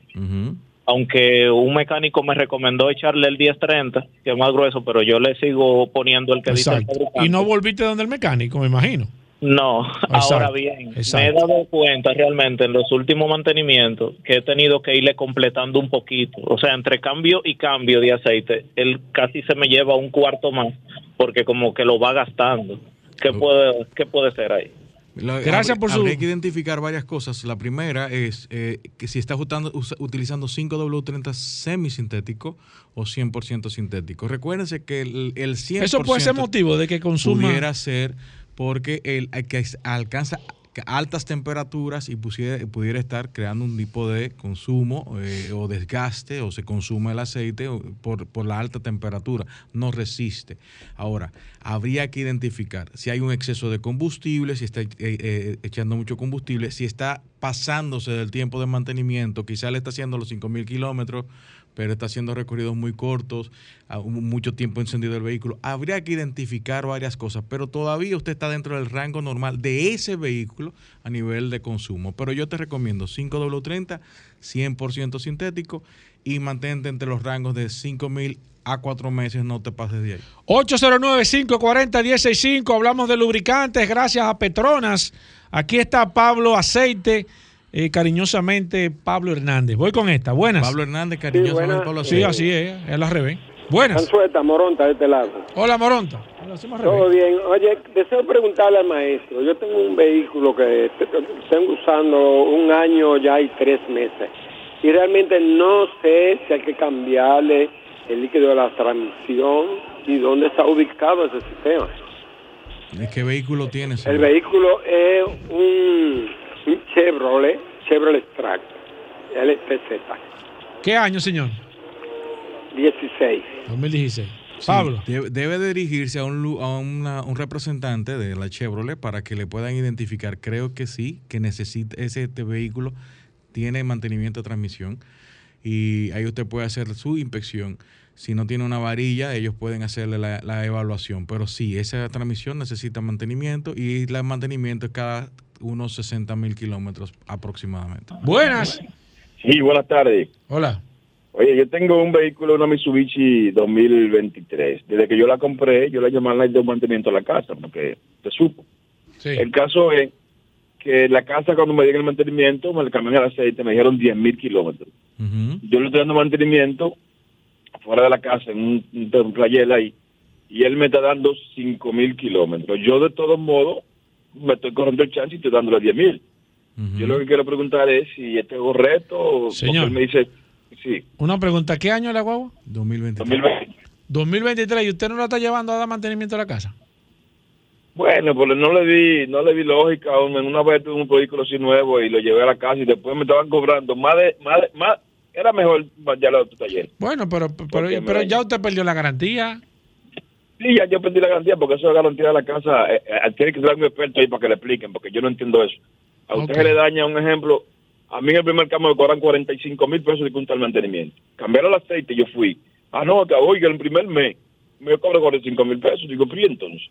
[SPEAKER 9] Aunque un mecánico me recomendó echarle el 1030, que es más grueso, pero yo le sigo poniendo el que dice el.
[SPEAKER 2] Y no volviste donde el mecánico, me imagino.
[SPEAKER 9] No, ahora bien,
[SPEAKER 2] exacto.
[SPEAKER 9] me he dado cuenta realmente en los últimos mantenimientos que he tenido que irle completando un poquito. O sea, entre cambio y cambio de aceite, él casi se me lleva un cuarto más porque como que lo va gastando. ¿Qué puede, qué puede ser ahí?
[SPEAKER 6] La-
[SPEAKER 9] Gracias por su-
[SPEAKER 6] Habría que identificar varias cosas. La primera es eh, que si está usando- usa- utilizando 5W30 semisintético o 100% sintético. Recuérdense que el, el 100%...
[SPEAKER 2] Eso puede ser motivo de que consuma.
[SPEAKER 6] Pudiera ser porque el, que alcanza altas temperaturas y pusiera- pudiera estar creando un tipo de consumo eh, o desgaste o se consume el aceite por la alta temperatura, no resiste. Ahora, habría que identificar si hay un exceso de combustible, si está eh, eh, echando mucho combustible, si está pasándose del tiempo de mantenimiento, quizá le está haciendo los 5.000 kilómetros, pero está haciendo recorridos muy cortos, mucho tiempo encendido el vehículo. Habría que identificar varias cosas, pero todavía usted está dentro del rango normal de ese vehículo a nivel de consumo. Pero yo te recomiendo 5W30, 100% sintético y mantente entre los rangos de 5.000 a 4 meses, no te pases de ahí.
[SPEAKER 2] 809-540-165. Hablamos de lubricantes gracias a Petronas. Aquí está Pablo Aceite. eh, cariñosamente Pablo Hernández. Voy con esta. Buenas.
[SPEAKER 6] Pablo Hernández, cariñosamente
[SPEAKER 10] buenas.
[SPEAKER 6] Pablo
[SPEAKER 2] Sí,
[SPEAKER 6] Aceite.
[SPEAKER 2] así es. Es la revés. Buenas.
[SPEAKER 10] Cansueta, Moronta, de este lado.
[SPEAKER 2] Hola, Moronta.
[SPEAKER 10] Todo bien. Oye, deseo preguntarle al maestro. Yo tengo un vehículo que te- te- tengo usando un año ya y tres meses. Y realmente no sé si hay que cambiarle el líquido de la transmisión y dónde está ubicado ese sistema.
[SPEAKER 6] ¿Qué vehículo tienes?
[SPEAKER 10] El vehículo es un, un Chevrolet, Chevrolet Track, LTZ,
[SPEAKER 2] ¿Qué año, señor?
[SPEAKER 10] 16.
[SPEAKER 2] 2016.
[SPEAKER 6] Sí,
[SPEAKER 2] Pablo.
[SPEAKER 6] Debe, debe dirigirse a, un, a una- un representante de la Chevrolet para que le puedan identificar. Creo que sí, que necesita ese este vehículo tiene mantenimiento de transmisión y ahí usted puede hacer su inspección. Si no tiene una varilla, ellos pueden hacerle la, la evaluación. Pero sí, esa transmisión necesita mantenimiento y el mantenimiento es cada unos 60 mil kilómetros aproximadamente.
[SPEAKER 2] Buenas.
[SPEAKER 11] Sí, buenas tardes.
[SPEAKER 2] Hola.
[SPEAKER 11] Oye, yo tengo un vehículo, una Mitsubishi 2023. Desde que yo la compré, yo la llamé al de mantenimiento a la casa, porque te supo. El caso es que la casa, cuando me dieron el mantenimiento, me le cambiaron el aceite, me dijeron 10 mil kilómetros. Yo le estoy dando mantenimiento fuera de la casa, en un, un playel ahí, y él me está dando 5 mil kilómetros. Yo, de todos modos, me estoy corriendo el chance y estoy dándole 10 mil. Yo lo que quiero preguntar es si este es correcto o
[SPEAKER 2] Señor.
[SPEAKER 11] él me dice, sí,
[SPEAKER 2] Una pregunta, ¿qué año es la guagua?
[SPEAKER 6] 2023.
[SPEAKER 11] 2020.
[SPEAKER 2] 2023 y usted no la está llevando a dar mantenimiento a la casa.
[SPEAKER 11] Bueno, pues no le vi, no le vi lógica. hombre. Una vez tuve un vehículo así nuevo y lo llevé a la casa y después me estaban cobrando más de, más, de- más era mejor mandarlo a tu taller.
[SPEAKER 2] Bueno, pero, pero, pero ya usted perdió la garantía.
[SPEAKER 11] Sí, ya yo perdí la garantía porque eso es garantía de la casa. Eh, eh, tiene que ser un experto ahí para que le expliquen porque yo no entiendo eso. A usted
[SPEAKER 2] Ok.
[SPEAKER 11] se le daña un ejemplo. A mí en el primer cambio me cobran 45 mil pesos de junta al mantenimiento. Cambiaron el aceite y yo fui. Ah, no, que oiga, el primer mes me cobran 45 mil pesos. Digo, pero ¿y entonces?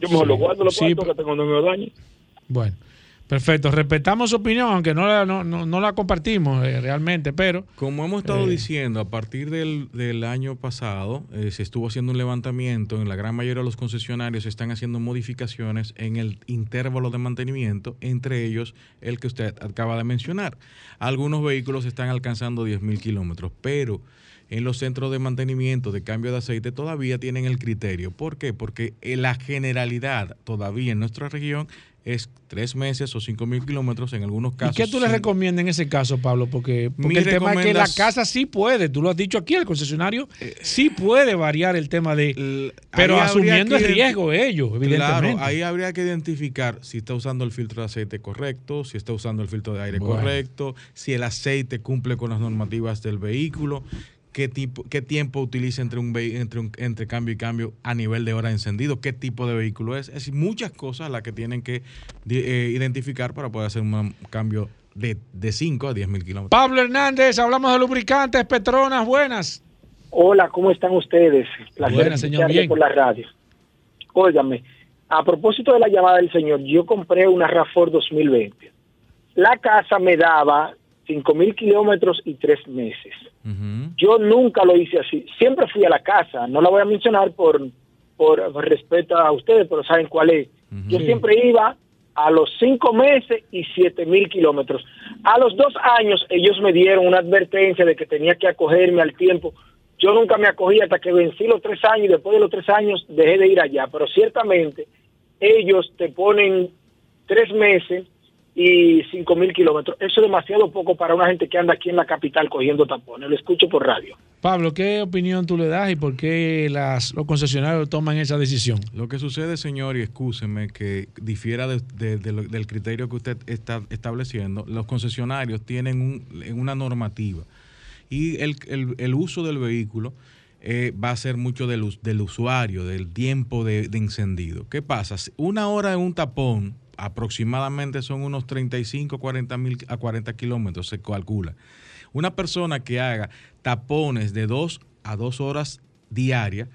[SPEAKER 11] Yo mejor
[SPEAKER 2] Sí,
[SPEAKER 11] lo guardo, lo
[SPEAKER 2] sí,
[SPEAKER 11] cuarto que tengo no me dañe.
[SPEAKER 2] Bueno, perfecto. Respetamos su opinión, aunque no la, no, no, no la compartimos eh, realmente, pero...
[SPEAKER 6] Como hemos estado
[SPEAKER 2] Eh.
[SPEAKER 6] diciendo, a partir del, del año pasado eh, se estuvo haciendo un levantamiento, en la gran mayoría de los concesionarios se están haciendo modificaciones en el intervalo de mantenimiento, entre ellos el que usted acaba de mencionar. Algunos vehículos están alcanzando 10.000 kilómetros, pero en los centros de mantenimiento de cambio de aceite todavía tienen el criterio. ¿Por qué? Porque eh, la generalidad todavía en nuestra región es tres meses o cinco mil kilómetros en algunos
[SPEAKER 2] ¿Y
[SPEAKER 6] casos.
[SPEAKER 2] qué tú le recomiendas en ese caso, Pablo? Porque, el tema es que la casa sí puede, tú lo has dicho aquí, el concesionario sí puede variar el tema de... Pero asumiendo el riesgo ellos, evidentemente.
[SPEAKER 6] Claro, ahí habría que identificar si está usando el filtro de aceite correcto, si está usando el filtro de aire
[SPEAKER 2] Bueno.
[SPEAKER 6] correcto, si el aceite cumple con las normativas del vehículo, qué tipo, qué tiempo utiliza entre un, entre un entre cambio y cambio a nivel de hora de encendido, qué tipo de vehículo es, es decir, muchas cosas las que tienen que eh, identificar para poder hacer un cambio de, de 5 a 10 mil kilómetros.
[SPEAKER 2] Pablo Hernández, hablamos de lubricantes, Petronas, buenas.
[SPEAKER 12] Hola, ¿cómo están ustedes? Placer
[SPEAKER 2] Buenas, señor, bien.
[SPEAKER 12] por la radio. Óigame, a propósito de la llamada del señor, yo compré una RAFOR 2020. La casa me daba 5 mil kilómetros y tres meses. Yo nunca lo hice así. Siempre fui a la casa. No la voy a mencionar por, por respeto a ustedes, pero saben cuál es. Yo siempre iba a los cinco meses y siete mil kilómetros. A los dos años ellos me dieron una advertencia de que tenía que acogerme al tiempo. Yo nunca me acogí hasta que vencí los tres años y después de los tres años dejé de ir allá. Pero ciertamente ellos te ponen tres meses y cinco mil kilómetros. Eso es demasiado poco para una gente que anda aquí en la capital cogiendo tapones. Lo escucho por radio.
[SPEAKER 2] Pablo, ¿qué opinión tú le das y por qué las, los concesionarios toman esa decisión?
[SPEAKER 6] Lo que sucede, señor, y excúseme que difiera de- de- de lo- del criterio que usted está estableciendo, los concesionarios tienen un- una normativa y el, el- el uso del vehículo eh, va a ser mucho del, del usuario, del tiempo de, de encendido. ¿Qué pasa? Una hora en un tapón aproximadamente son unos 35 40 mil a 40 kilómetros, se calcula. Una persona que haga tapones de 2 a 2 horas diarias,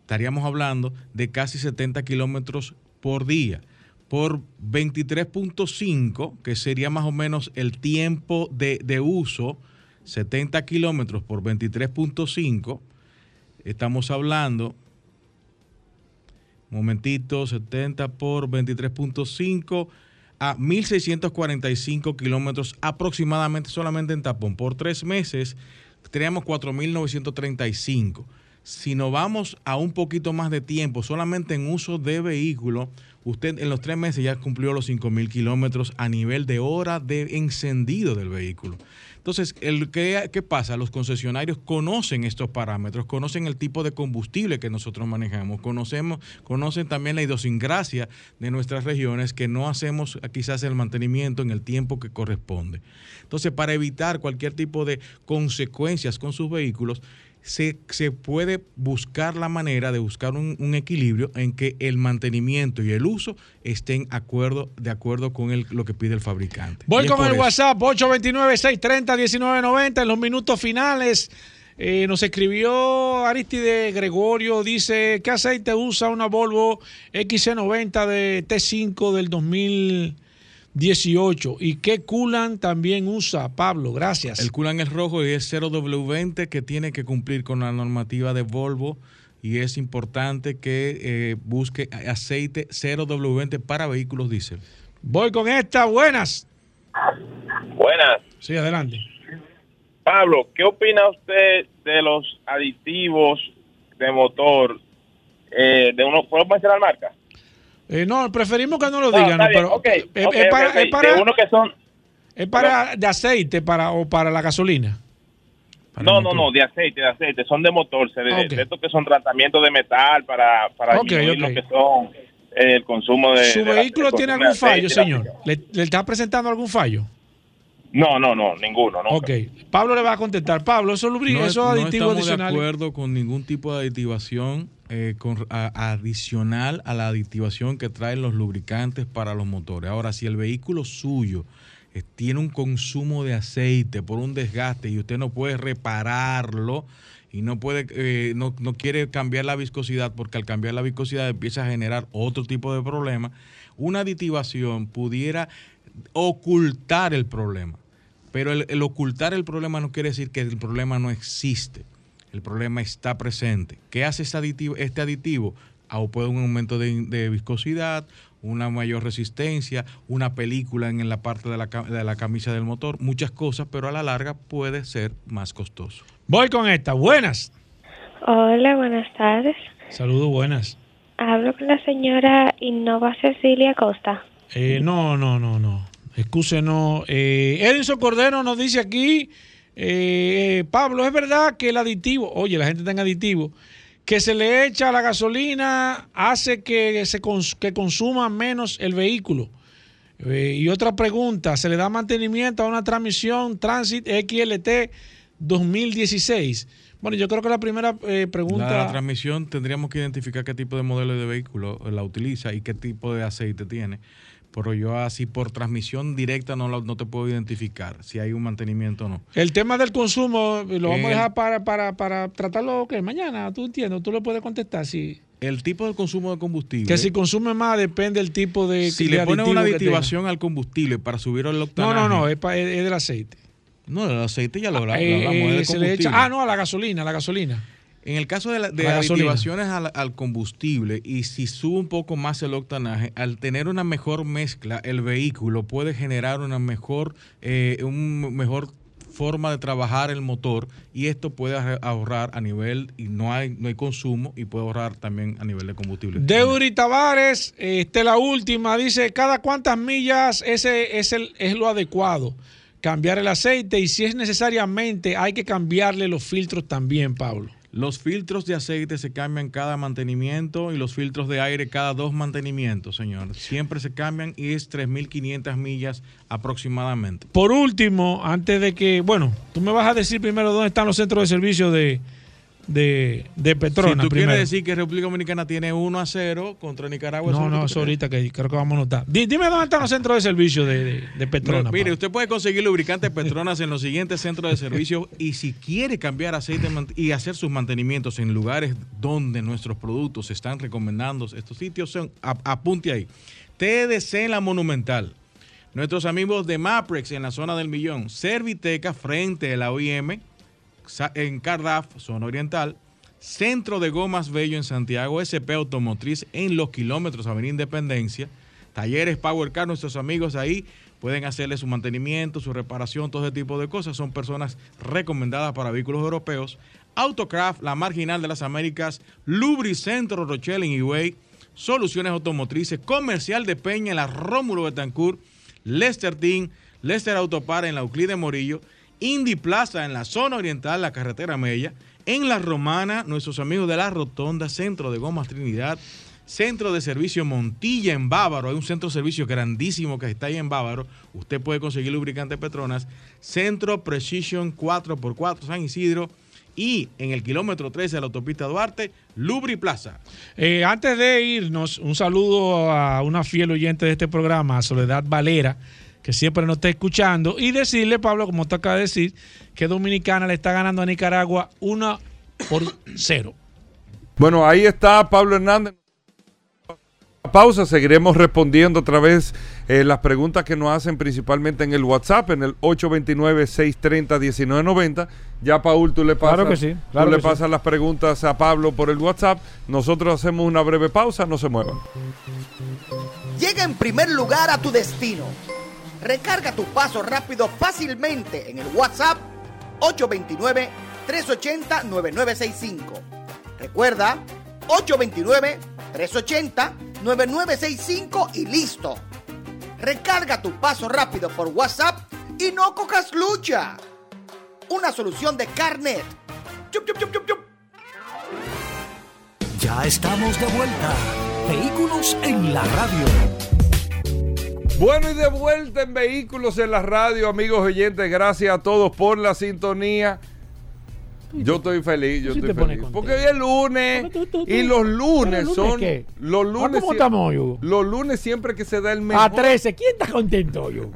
[SPEAKER 6] estaríamos hablando de casi 70 kilómetros por día. Por 23.5, que sería más o menos el tiempo de, de uso, 70 kilómetros por 23.5, estamos hablando, momentito, 70 por 23.5 a 1.645 kilómetros aproximadamente solamente en tapón. Por tres meses teníamos 4.935. Si nos vamos a un poquito más de tiempo, solamente en uso de vehículo, usted en los tres meses ya cumplió los 5.000 kilómetros a nivel de hora de encendido del vehículo. Entonces, el, ¿qué, ¿qué pasa? Los concesionarios conocen estos parámetros, conocen el tipo de combustible que nosotros manejamos, conocemos, conocen también la idiosincrasia de nuestras regiones que no hacemos quizás el mantenimiento en el tiempo que corresponde. Entonces, para evitar cualquier tipo de consecuencias con sus vehículos, se, se puede buscar la manera de buscar un, un equilibrio en que el mantenimiento y el uso estén acuerdo, de acuerdo con el, lo que pide el fabricante.
[SPEAKER 2] Voy con el
[SPEAKER 6] eso.
[SPEAKER 2] WhatsApp 829-630-1990 en los minutos finales. eh, nos escribió Aristide Gregorio, dice, ¿qué aceite usa una Volvo XC90 de T5 del 2018? ¿Y qué coolant también usa Pablo? Gracias.
[SPEAKER 6] El culan es rojo y es 0W20 que tiene que cumplir con la normativa de Volvo y es importante que eh, busque aceite 0W20 para vehículos diésel.
[SPEAKER 2] Voy con esta, buenas.
[SPEAKER 13] Buenas.
[SPEAKER 2] Sí, adelante.
[SPEAKER 13] Pablo, ¿qué opina usted de los aditivos de motor? Eh, de uno, ¿Puedo mencionar marca?
[SPEAKER 2] Eh, no, preferimos que no lo
[SPEAKER 13] No,
[SPEAKER 2] digan, no, pero es, para, es
[SPEAKER 13] de
[SPEAKER 2] para-
[SPEAKER 13] uno que son-
[SPEAKER 2] es para de aceite para o para la gasolina.
[SPEAKER 13] No, no, no, de aceite, de aceite, son de motor, se- de, de estos que son tratamientos de metal para, para disminuir lo que son eh, el consumo de...
[SPEAKER 2] ¿Su
[SPEAKER 13] de
[SPEAKER 2] vehículo tiene
[SPEAKER 13] de
[SPEAKER 2] algún fallo, señor? ¿Le, le está presentando algún fallo?
[SPEAKER 13] No, no, no, ninguno, no.
[SPEAKER 2] Ok. Pablo le va a contestar. Pablo, esos lubri-
[SPEAKER 6] No,
[SPEAKER 2] esos
[SPEAKER 6] no
[SPEAKER 2] aditivos
[SPEAKER 6] estamos de
[SPEAKER 2] adicionales.
[SPEAKER 6] acuerdo con ningún tipo de aditivación eh, con- adicional a la aditivación que traen los lubricantes para los motores. Ahora, si el vehículo suyo eh, tiene un consumo de aceite por un desgaste y usted no puede repararlo y no puede eh, no, no quiere cambiar la viscosidad porque al cambiar la viscosidad empieza a generar otro tipo de problema, una aditivación pudiera ocultar el problema. Pero el ocultar el problema no quiere decir que el problema no existe. El problema está presente. ¿Qué hace este aditivo? Este aditivo? Ah, o puede un aumento de, de viscosidad, una mayor resistencia, una película en la parte de la, de la camisa del motor, muchas cosas, pero a la larga puede ser más costoso.
[SPEAKER 2] Voy con esta. Buenas.
[SPEAKER 14] Hola, buenas tardes.
[SPEAKER 2] Saludos, buenas.
[SPEAKER 14] Hablo con la señora Innova Cecilia Costa.
[SPEAKER 2] Eh, no, no, no, no. Excuse, no. Eh, Edinson Cordero nos dice aquí, eh, Pablo, es verdad que el aditivo, oye, la gente en aditivo, que se le echa a la gasolina hace que se que consuma menos el vehículo. Eh, y otra pregunta, ¿se le da mantenimiento a una transmisión Transit XLT 2016? Bueno, yo creo que la primera eh, pregunta...
[SPEAKER 6] La transmisión tendríamos que identificar qué tipo de modelo de vehículo la utiliza y qué tipo de aceite tiene. Pero yo así por transmisión directa no, lo- no te puedo identificar si hay un mantenimiento o no.
[SPEAKER 2] El tema del consumo lo vamos a
[SPEAKER 6] El-
[SPEAKER 2] dejar para, para, para tratarlo que mañana, tú entiendes, tú le puedes contestar si
[SPEAKER 6] El tipo de consumo de combustible.
[SPEAKER 2] que si consume más depende del tipo de
[SPEAKER 6] si
[SPEAKER 2] de
[SPEAKER 6] le ponen una aditivación al combustible para subir el octanaje.
[SPEAKER 2] No, no, no, es, pa- es- es del aceite.
[SPEAKER 6] No, el aceite ya lo, lo
[SPEAKER 2] Eh,
[SPEAKER 6] hablamos,
[SPEAKER 2] eh,
[SPEAKER 6] del combustible.
[SPEAKER 2] ah, no, a la gasolina, a la gasolina.
[SPEAKER 6] En el caso de, la- de
[SPEAKER 2] la
[SPEAKER 6] aditivaciones al, al combustible y si sube un poco más el octanaje, al tener una mejor mezcla, el vehículo puede generar una mejor, eh, un mejor forma de trabajar el motor y esto puede ahor- ahorrar a nivel y no hay no hay consumo y puede ahorrar también a nivel de combustible.
[SPEAKER 2] Deuri Tavares, este, la última, dice, ¿cada cuántas millas ese es, el, es lo adecuado? Cambiar el aceite y si es necesariamente hay que cambiarle los filtros también, Pablo.
[SPEAKER 6] Los filtros de aceite se cambian cada mantenimiento y los filtros de aire cada dos mantenimientos, señor. Siempre se cambian y es 3.500 millas aproximadamente.
[SPEAKER 2] Por último, antes de que, bueno, tú me vas a decir primero dónde están los centros de servicio de, de, de Petrona.
[SPEAKER 6] si tú
[SPEAKER 2] primero.
[SPEAKER 6] quieres decir que República Dominicana tiene 1 a 0 contra Nicaragua.
[SPEAKER 2] no, no, eso ahorita que creo que vamos a notar. Di- Dime dónde están los centros de servicio de, de, de Petrona.
[SPEAKER 6] Mire, usted puede conseguir lubricantes Petronas en los siguientes centros de servicio y si quiere cambiar aceite y hacer sus mantenimientos en lugares donde nuestros productos se están recomendando, estos sitios son, a- apunte ahí, TDC en la Monumental, nuestros amigos de Maprex en la zona del Millón, Serviteca frente a la OIM, en Cardaf, zona oriental, Centro de Gomas Bello en Santiago, SP Automotriz en los kilómetros Avenida Independencia, Talleres Power Car, nuestros amigos ahí pueden hacerle su mantenimiento, su reparación, todo ese tipo de cosas. Son personas recomendadas para vehículos europeos. Autocraft, la marginal de las Américas, Lubricentro Rochelle en Higüey, Soluciones Automotrices, Comercial de Peña en la Rómulo Betancourt, Lester Team, Lester Autopar en la Euclide Morillo Indy Plaza en la zona oriental, la carretera Mella. En la Romana, nuestros amigos de la Rotonda, Centro de Gomas Trinidad, Centro de Servicio Montilla en Bávaro. Hay un centro de servicio grandísimo que está ahí en Bávaro. Usted puede conseguir lubricante Petronas. Centro Precision 4x4 San Isidro. Y en el kilómetro 13 de la autopista Duarte, Lubri Plaza.
[SPEAKER 2] Eh, antes de irnos, un saludo a una fiel oyente de este programa, Soledad Valera, que siempre nos está escuchando. Y decirle, Pablo, como te acaba de decir, que Dominicana le está ganando a Nicaragua 1 por 0.
[SPEAKER 1] Bueno, ahí está Pablo Hernández. Pausa, seguiremos respondiendo otra vez eh, las preguntas que nos hacen principalmente en el WhatsApp, en el 829-630-1990. Ya, Paul, tú le pasas,
[SPEAKER 2] Claro que sí, claro
[SPEAKER 1] tú le
[SPEAKER 2] sí.
[SPEAKER 1] pasas las preguntas a Pablo por el WhatsApp. Nosotros hacemos una breve pausa, no se muevan.
[SPEAKER 15] Llega en primer lugar a tu destino. Recarga tu paso rápido fácilmente en el WhatsApp 829-380-9965. Recuerda, 829-380-9965 y listo. Recarga tu paso rápido por WhatsApp y no cojas lucha. Una solución de Carnet.
[SPEAKER 4] Ya estamos de vuelta. Vehículos en la radio.
[SPEAKER 1] Bueno, y de vuelta en Vehículos en la Radio, amigos oyentes. Gracias a todos por la sintonía. Yo estoy feliz, yo
[SPEAKER 2] sí
[SPEAKER 1] estoy feliz. Porque hoy es lunes y los lunes
[SPEAKER 2] ¿Pero lunes
[SPEAKER 1] son
[SPEAKER 2] qué?
[SPEAKER 1] los
[SPEAKER 2] ¿Ah,
[SPEAKER 1] lunes.
[SPEAKER 2] cómo estamos hoy, Hugo?
[SPEAKER 1] Los lunes siempre que se da el mejor.
[SPEAKER 2] A 13, ¿quién está contento yo?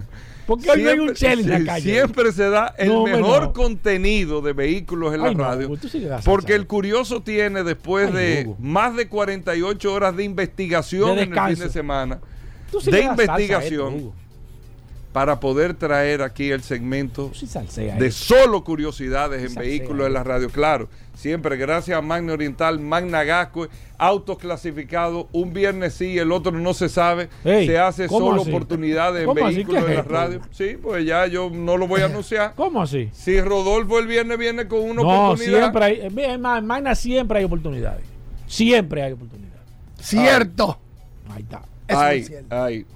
[SPEAKER 2] Porque hoy no hay un chel en la calle.
[SPEAKER 1] Siempre se da el
[SPEAKER 2] No,
[SPEAKER 1] mejor
[SPEAKER 2] no.
[SPEAKER 1] contenido de vehículos en
[SPEAKER 2] Ay,
[SPEAKER 1] la radio.
[SPEAKER 2] Sí
[SPEAKER 1] porque el curioso tiene, después
[SPEAKER 2] Ay,
[SPEAKER 1] de
[SPEAKER 2] Hugo.
[SPEAKER 1] más de 48 horas de investigación
[SPEAKER 2] De
[SPEAKER 1] en el fin de semana,
[SPEAKER 2] sí
[SPEAKER 1] de investigación,
[SPEAKER 2] esto,
[SPEAKER 1] para poder traer aquí el segmento de
[SPEAKER 2] esto.
[SPEAKER 1] solo curiosidades en vehículos en la radio. Claro, siempre gracias a Magna Oriental, Magna Gasco, autos clasificados, un viernes sí, el otro no se sabe,
[SPEAKER 2] Ey,
[SPEAKER 1] se hace
[SPEAKER 2] ¿cómo
[SPEAKER 1] solo
[SPEAKER 2] así?
[SPEAKER 1] oportunidades en vehículos
[SPEAKER 2] ¿Qué
[SPEAKER 1] en
[SPEAKER 2] es
[SPEAKER 1] la
[SPEAKER 2] esto?
[SPEAKER 1] radio. Sí, pues ya yo no lo voy a anunciar.
[SPEAKER 2] ¿Cómo así?
[SPEAKER 1] Si Rodolfo el viernes viene con una
[SPEAKER 2] No,
[SPEAKER 1] oportunidad.
[SPEAKER 2] siempre hay. eh, en Magna siempre hay oportunidades. Siempre hay oportunidades.
[SPEAKER 16] Cierto.
[SPEAKER 2] Ahí está.
[SPEAKER 1] Ay, ay.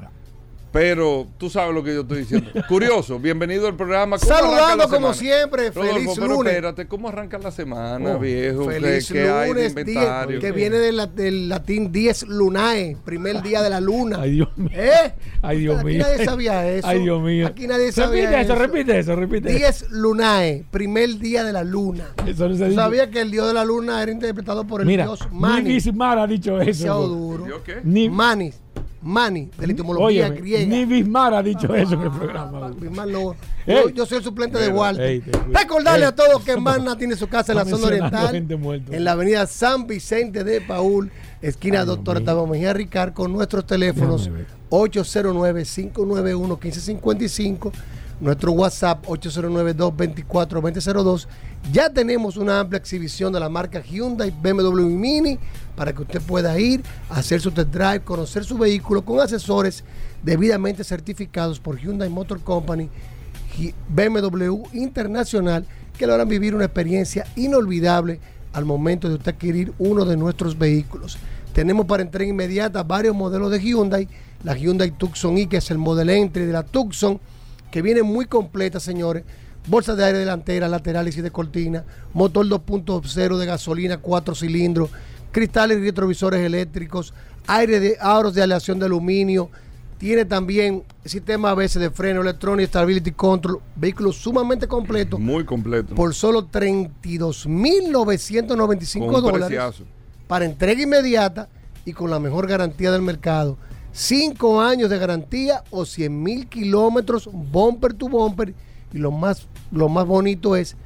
[SPEAKER 1] Pero tú sabes lo que yo estoy diciendo. Curioso, bienvenido al programa. ¿Cómo
[SPEAKER 16] Saludando como
[SPEAKER 1] semana?
[SPEAKER 16] siempre,
[SPEAKER 1] Rodolfo,
[SPEAKER 16] feliz
[SPEAKER 1] pero
[SPEAKER 16] lunes.
[SPEAKER 1] espérate, ¿cómo arranca la semana,
[SPEAKER 16] Oh,
[SPEAKER 1] viejo? ¿Qué-
[SPEAKER 16] Feliz
[SPEAKER 1] qué hay de
[SPEAKER 16] lunes, que viene del, la- del latín 10 lunae, primer día de la luna.
[SPEAKER 2] Ay, Dios mío.
[SPEAKER 16] ¿Eh?
[SPEAKER 2] Ay, Dios
[SPEAKER 16] Aquí
[SPEAKER 2] mío.
[SPEAKER 16] nadie sabía eso.
[SPEAKER 2] Ay, Dios mío.
[SPEAKER 16] Aquí nadie sabía
[SPEAKER 2] Repite eso,
[SPEAKER 16] eso.
[SPEAKER 2] repite eso, repite eso.
[SPEAKER 16] 10 lunae, primer día de la luna.
[SPEAKER 2] Eso no se
[SPEAKER 16] ¿Tú
[SPEAKER 2] dice.
[SPEAKER 16] sabías que el dios de la luna era interpretado por el
[SPEAKER 2] Mira,
[SPEAKER 16] dios
[SPEAKER 2] ni
[SPEAKER 16] Manis?
[SPEAKER 2] Bismar ha dicho eso.
[SPEAKER 16] Duro.
[SPEAKER 2] Ni,
[SPEAKER 16] Manis, Manis, de la etimología griega.
[SPEAKER 2] ni Bismar ha dicho eso en el programa. Hugo.
[SPEAKER 16] Bismarck no. Yo, yo soy el suplente de Walter.
[SPEAKER 2] ey, te.
[SPEAKER 16] Recordarle
[SPEAKER 2] Ey.
[SPEAKER 16] a todos que Magna tiene su casa en la zona oriental, en la avenida San Vicente de Paul, esquina Doctor Octavio Mejía Ricard, con nuestros teléfonos 809-591-1555, nuestro WhatsApp 809-224-2002. Ya tenemos una amplia exhibición de la marca Hyundai, BMW Mini para que usted pueda ir, hacer su test drive, conocer su vehículo con asesores debidamente certificados por Hyundai Motor Company BMW Internacional que le harán vivir una experiencia inolvidable al momento de usted adquirir uno de nuestros vehículos. Tenemos para entrega inmediata varios modelos de Hyundai, la Hyundai Tucson i, que es el modelo entry de la Tucson, que viene muy completa, señores. Bolsa de aire delantera, laterales y de cortina, motor 2.0 de gasolina, 4 cilindros, cristales y retrovisores eléctricos, aire de aros de aleación de aluminio, tiene también sistema ABS de freno, electronic stability control, vehículo sumamente completo
[SPEAKER 1] Muy completo.
[SPEAKER 16] por solo 32.995
[SPEAKER 1] Con un
[SPEAKER 16] dólares
[SPEAKER 1] preciazo.
[SPEAKER 16] para entrega inmediata y con la mejor garantía del mercado. 5 años de garantía o 100 mil kilómetros bumper to bumper. Y lo más, lo más bonito es,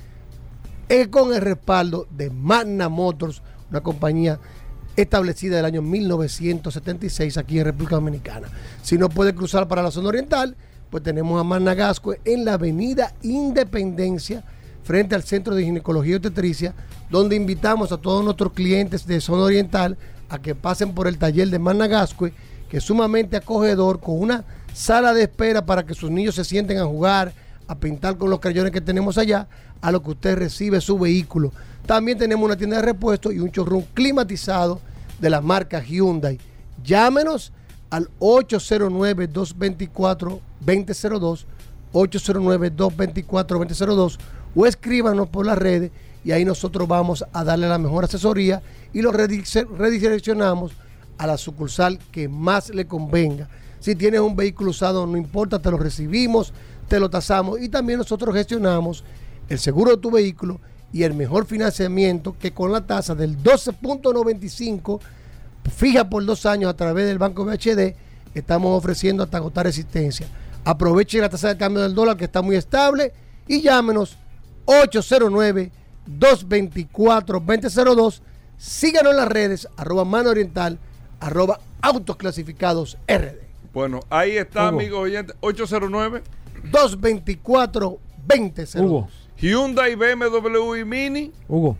[SPEAKER 16] es con el respaldo de Magna Motors, una compañía establecida del año 1976 aquí en República Dominicana. Si no puede cruzar para la zona oriental, pues tenemos a Magna Gasco en la avenida Independencia, frente al Centro de Ginecología y Obstetricia, donde invitamos a todos nuestros clientes de zona oriental a que pasen por el taller de Magna Gasco, que es sumamente acogedor, con una sala de espera para que sus niños se sienten a jugar, a pintar con los crayones que tenemos allá, a lo que usted recibe su vehículo. También tenemos una tienda de repuestos y un showroom climatizado de la marca Hyundai. Llámenos al 809-224-2002, 809-224-2002 o escríbanos por las redes y ahí nosotros vamos a darle la mejor asesoría y lo redireccionamos a la sucursal que más le convenga. Si tienes un vehículo usado, no importa, te lo recibimos, te lo tasamos y también nosotros gestionamos el seguro de tu vehículo y el mejor financiamiento que con la tasa del 12.95 fija por dos años a través del Banco BHD, estamos ofreciendo hasta agotar existencia. Aproveche la tasa de cambio del dólar que está muy estable y llámenos 809-224-2002. Síganos en las redes, arroba mano oriental, arroba autos clasificados RD.
[SPEAKER 1] Bueno, ahí está,
[SPEAKER 16] Hugo.
[SPEAKER 1] amigo oyente. 809
[SPEAKER 16] 224-2002.
[SPEAKER 1] Hugo. Hyundai, BMW y Mini.
[SPEAKER 2] Hugo.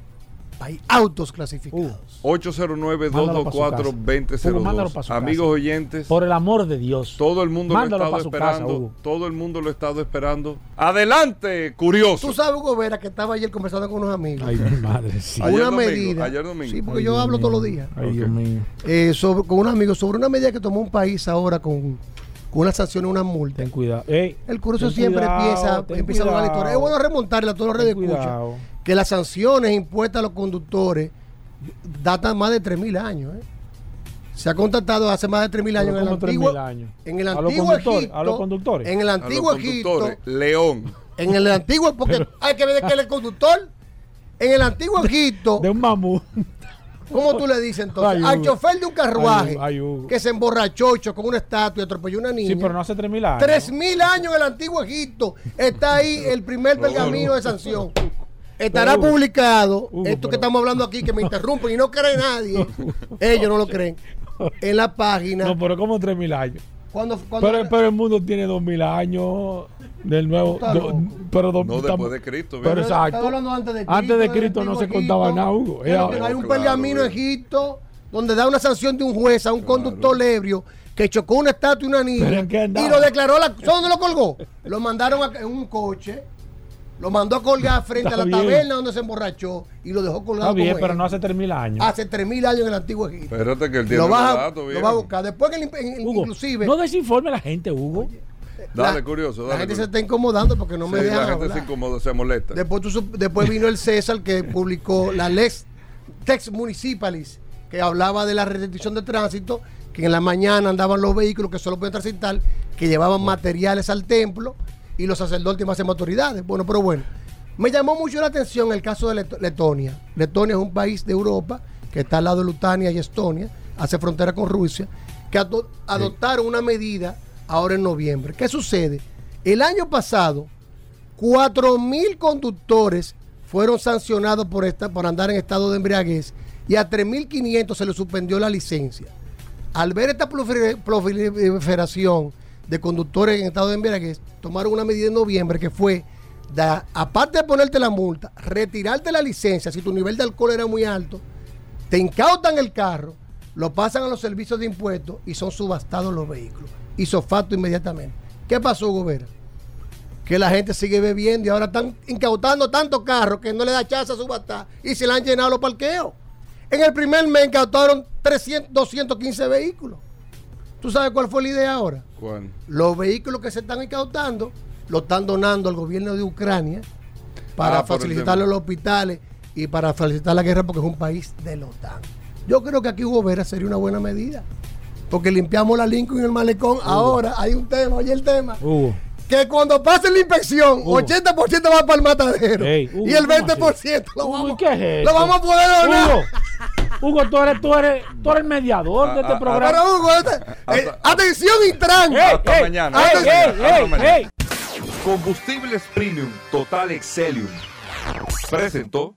[SPEAKER 16] Hay autos clasificados.
[SPEAKER 1] 809-224-2002.
[SPEAKER 2] Hugo, mándalo pa' su casa.
[SPEAKER 1] Amigos oyentes.
[SPEAKER 2] Por el amor de Dios.
[SPEAKER 1] Todo el mundo
[SPEAKER 2] Mándalo
[SPEAKER 1] lo ha estado
[SPEAKER 2] casa,
[SPEAKER 1] esperando. Todo el mundo lo ha estado esperando. Adelante, curioso.
[SPEAKER 16] Tú sabes, Hugo Vera, que estaba ayer conversando con unos amigos.
[SPEAKER 2] Ay, mi madre, sí.
[SPEAKER 16] Una
[SPEAKER 1] Ayer domingo,
[SPEAKER 16] medida.
[SPEAKER 1] ayer domingo.
[SPEAKER 16] Sí, porque
[SPEAKER 1] Ay,
[SPEAKER 16] yo
[SPEAKER 1] Dios
[SPEAKER 16] hablo
[SPEAKER 1] mío.
[SPEAKER 16] todos los días.
[SPEAKER 2] Ay, Dios mío.
[SPEAKER 16] Eh, sobre, con un amigo sobre una medida que tomó un país ahora con, con una sanción y una multa.
[SPEAKER 2] Ten cuidado. Ey,
[SPEAKER 16] El curso
[SPEAKER 2] ten
[SPEAKER 16] siempre
[SPEAKER 2] cuidado,
[SPEAKER 16] empieza, empieza a hablar la historia. Es bueno remontarle a todos los redes
[SPEAKER 2] cuidado.
[SPEAKER 16] que las sanciones impuestas a los conductores datan más de 3.000 años. ¿eh? Se ha contactado hace más de 3.000 años en el
[SPEAKER 2] ¿cómo 3.000
[SPEAKER 16] antiguo,
[SPEAKER 2] años?
[SPEAKER 16] en el
[SPEAKER 2] ¿A
[SPEAKER 16] antiguo? Egipto.
[SPEAKER 2] ¿A los conductores?
[SPEAKER 16] En el
[SPEAKER 1] A
[SPEAKER 16] antiguo
[SPEAKER 1] los
[SPEAKER 16] Egipto.
[SPEAKER 1] León.
[SPEAKER 16] En el antiguo, porque hay que ver de que es conductor. En el antiguo Egipto.
[SPEAKER 2] De un mamú.
[SPEAKER 16] ¿Cómo tú le dices entonces?
[SPEAKER 2] Ay,
[SPEAKER 16] Al chofer de un carruaje
[SPEAKER 2] Ay, ay,
[SPEAKER 16] que se emborrachó, con una estatua y atropelló a una niña.
[SPEAKER 2] Sí, pero no hace 3.000 años.
[SPEAKER 16] Tres mil años en el antiguo Egipto. Está ahí el primer pergamino de sanción. Estará
[SPEAKER 2] Pero,
[SPEAKER 16] publicado,
[SPEAKER 2] Hugo,
[SPEAKER 16] esto
[SPEAKER 2] pero-
[SPEAKER 16] que estamos hablando aquí, que me interrumpen y no cree nadie. Ellos no lo creen. En la página.
[SPEAKER 2] No, pero como 3.000 años.
[SPEAKER 16] Cuando, cuando-
[SPEAKER 2] Pero, pero el mundo tiene 2.000 años del nuevo. Do- pero do-
[SPEAKER 1] No,
[SPEAKER 2] estamos-
[SPEAKER 1] después de Cristo,
[SPEAKER 2] Pero exacto.
[SPEAKER 16] Estaba hablando antes de Cristo.
[SPEAKER 2] Antes de Cristo no se contaba nada, Hugo.
[SPEAKER 16] Pero hay un
[SPEAKER 1] claro,
[SPEAKER 16] pergamino
[SPEAKER 1] güey.
[SPEAKER 16] Egipto donde da una sanción de un juez a un conductor ebrio que chocó una estatua y una niña
[SPEAKER 2] ¿Pero en
[SPEAKER 16] y lo declaró. La, ¿Sabes dónde lo colgó? Lo mandaron a- en un coche. Lo mandó a colgar frente
[SPEAKER 2] Está
[SPEAKER 16] a la
[SPEAKER 2] bien.
[SPEAKER 16] taberna donde se emborrachó y lo dejó colgado.
[SPEAKER 2] Está bien,
[SPEAKER 16] como
[SPEAKER 2] pero
[SPEAKER 16] él.
[SPEAKER 2] no hace 3.000 años.
[SPEAKER 16] Hace 3.000 años en el antiguo Egipto.
[SPEAKER 1] Espérate que él tiene
[SPEAKER 16] Lo va, a, lo va a buscar. Después que el- en-
[SPEAKER 2] Hugo,
[SPEAKER 16] inclusive
[SPEAKER 2] no desinforme a la gente, Hugo.
[SPEAKER 1] Dale,
[SPEAKER 16] la-
[SPEAKER 1] curioso.
[SPEAKER 16] la
[SPEAKER 1] Dale,
[SPEAKER 16] gente se está incomodando porque no me dejan
[SPEAKER 1] la gente
[SPEAKER 16] hablar.
[SPEAKER 1] se incomoda, se molesta.
[SPEAKER 16] Después, tú después vino el César que publicó la Lex Tex Municipalis, que hablaba de la restricción de tránsito, que en la mañana andaban los vehículos que solo pueden transitar, que llevaban materiales al templo y los sacerdotes y máximas autoridades. Bueno, pero bueno. Me llamó mucho la atención el caso de Let- Letonia. Letonia es un país de Europa que está al lado de Lutania y Estonia, hace frontera con Rusia, que ado- adoptaron una medida ahora en noviembre. ¿Qué sucede? El año pasado, 4 mil conductores fueron sancionados por, esta, por andar en estado de embriaguez y a 3.500 se les suspendió la licencia. Al ver esta prolifer- proliferación de conductores en estado de embriaguez, tomaron una medida en noviembre que fue, da- aparte de ponerte la multa, retirarte la licencia si tu nivel de alcohol era muy alto, te incautan el carro, lo pasan a los servicios de impuestos y son subastados los vehículos. Hizo facto inmediatamente. ¿Qué pasó, Gobera? Que la gente sigue bebiendo y ahora están incautando tantos carros que no le da chance a subastar y se le han llenado los parqueos. En el primer mes incautaron 300, 215 vehículos. ¿Tú sabes cuál fue la idea ahora?
[SPEAKER 1] ¿Cuál?
[SPEAKER 16] Los vehículos que se están incautando lo están donando al gobierno de Ucrania para
[SPEAKER 1] Ah,
[SPEAKER 16] facilitar los hospitales y para facilitar la guerra porque es un país de la OTAN. Yo creo que aquí Hugo Vera sería una buena medida. Porque limpiamos la Lincoln y el malecón. Ahora hay un tema, oye el tema.
[SPEAKER 2] Hugo.
[SPEAKER 16] Que cuando pase la inspección,
[SPEAKER 2] Hugo.
[SPEAKER 16] 80% va para el matadero.
[SPEAKER 2] Hugo,
[SPEAKER 16] y el
[SPEAKER 2] ¿cómo
[SPEAKER 16] 20% lo,
[SPEAKER 2] Hugo,
[SPEAKER 16] vamos,
[SPEAKER 2] ¿y qué es
[SPEAKER 16] lo vamos a poder donar.
[SPEAKER 2] Hugo, Hugo, tú eres, tú eres, tú eres el mediador de
[SPEAKER 1] Ah,
[SPEAKER 2] este
[SPEAKER 1] ah,
[SPEAKER 2] programa.
[SPEAKER 16] Pero Hugo, este- eh, atención Intran.
[SPEAKER 2] Ey,
[SPEAKER 1] Hasta
[SPEAKER 2] ey,
[SPEAKER 1] mañana.
[SPEAKER 2] ey,
[SPEAKER 1] Hasta
[SPEAKER 2] ey,
[SPEAKER 1] mañana.
[SPEAKER 2] ey,
[SPEAKER 1] Hasta mañana.
[SPEAKER 2] ey.
[SPEAKER 17] Combustibles Premium Total Excelium presentó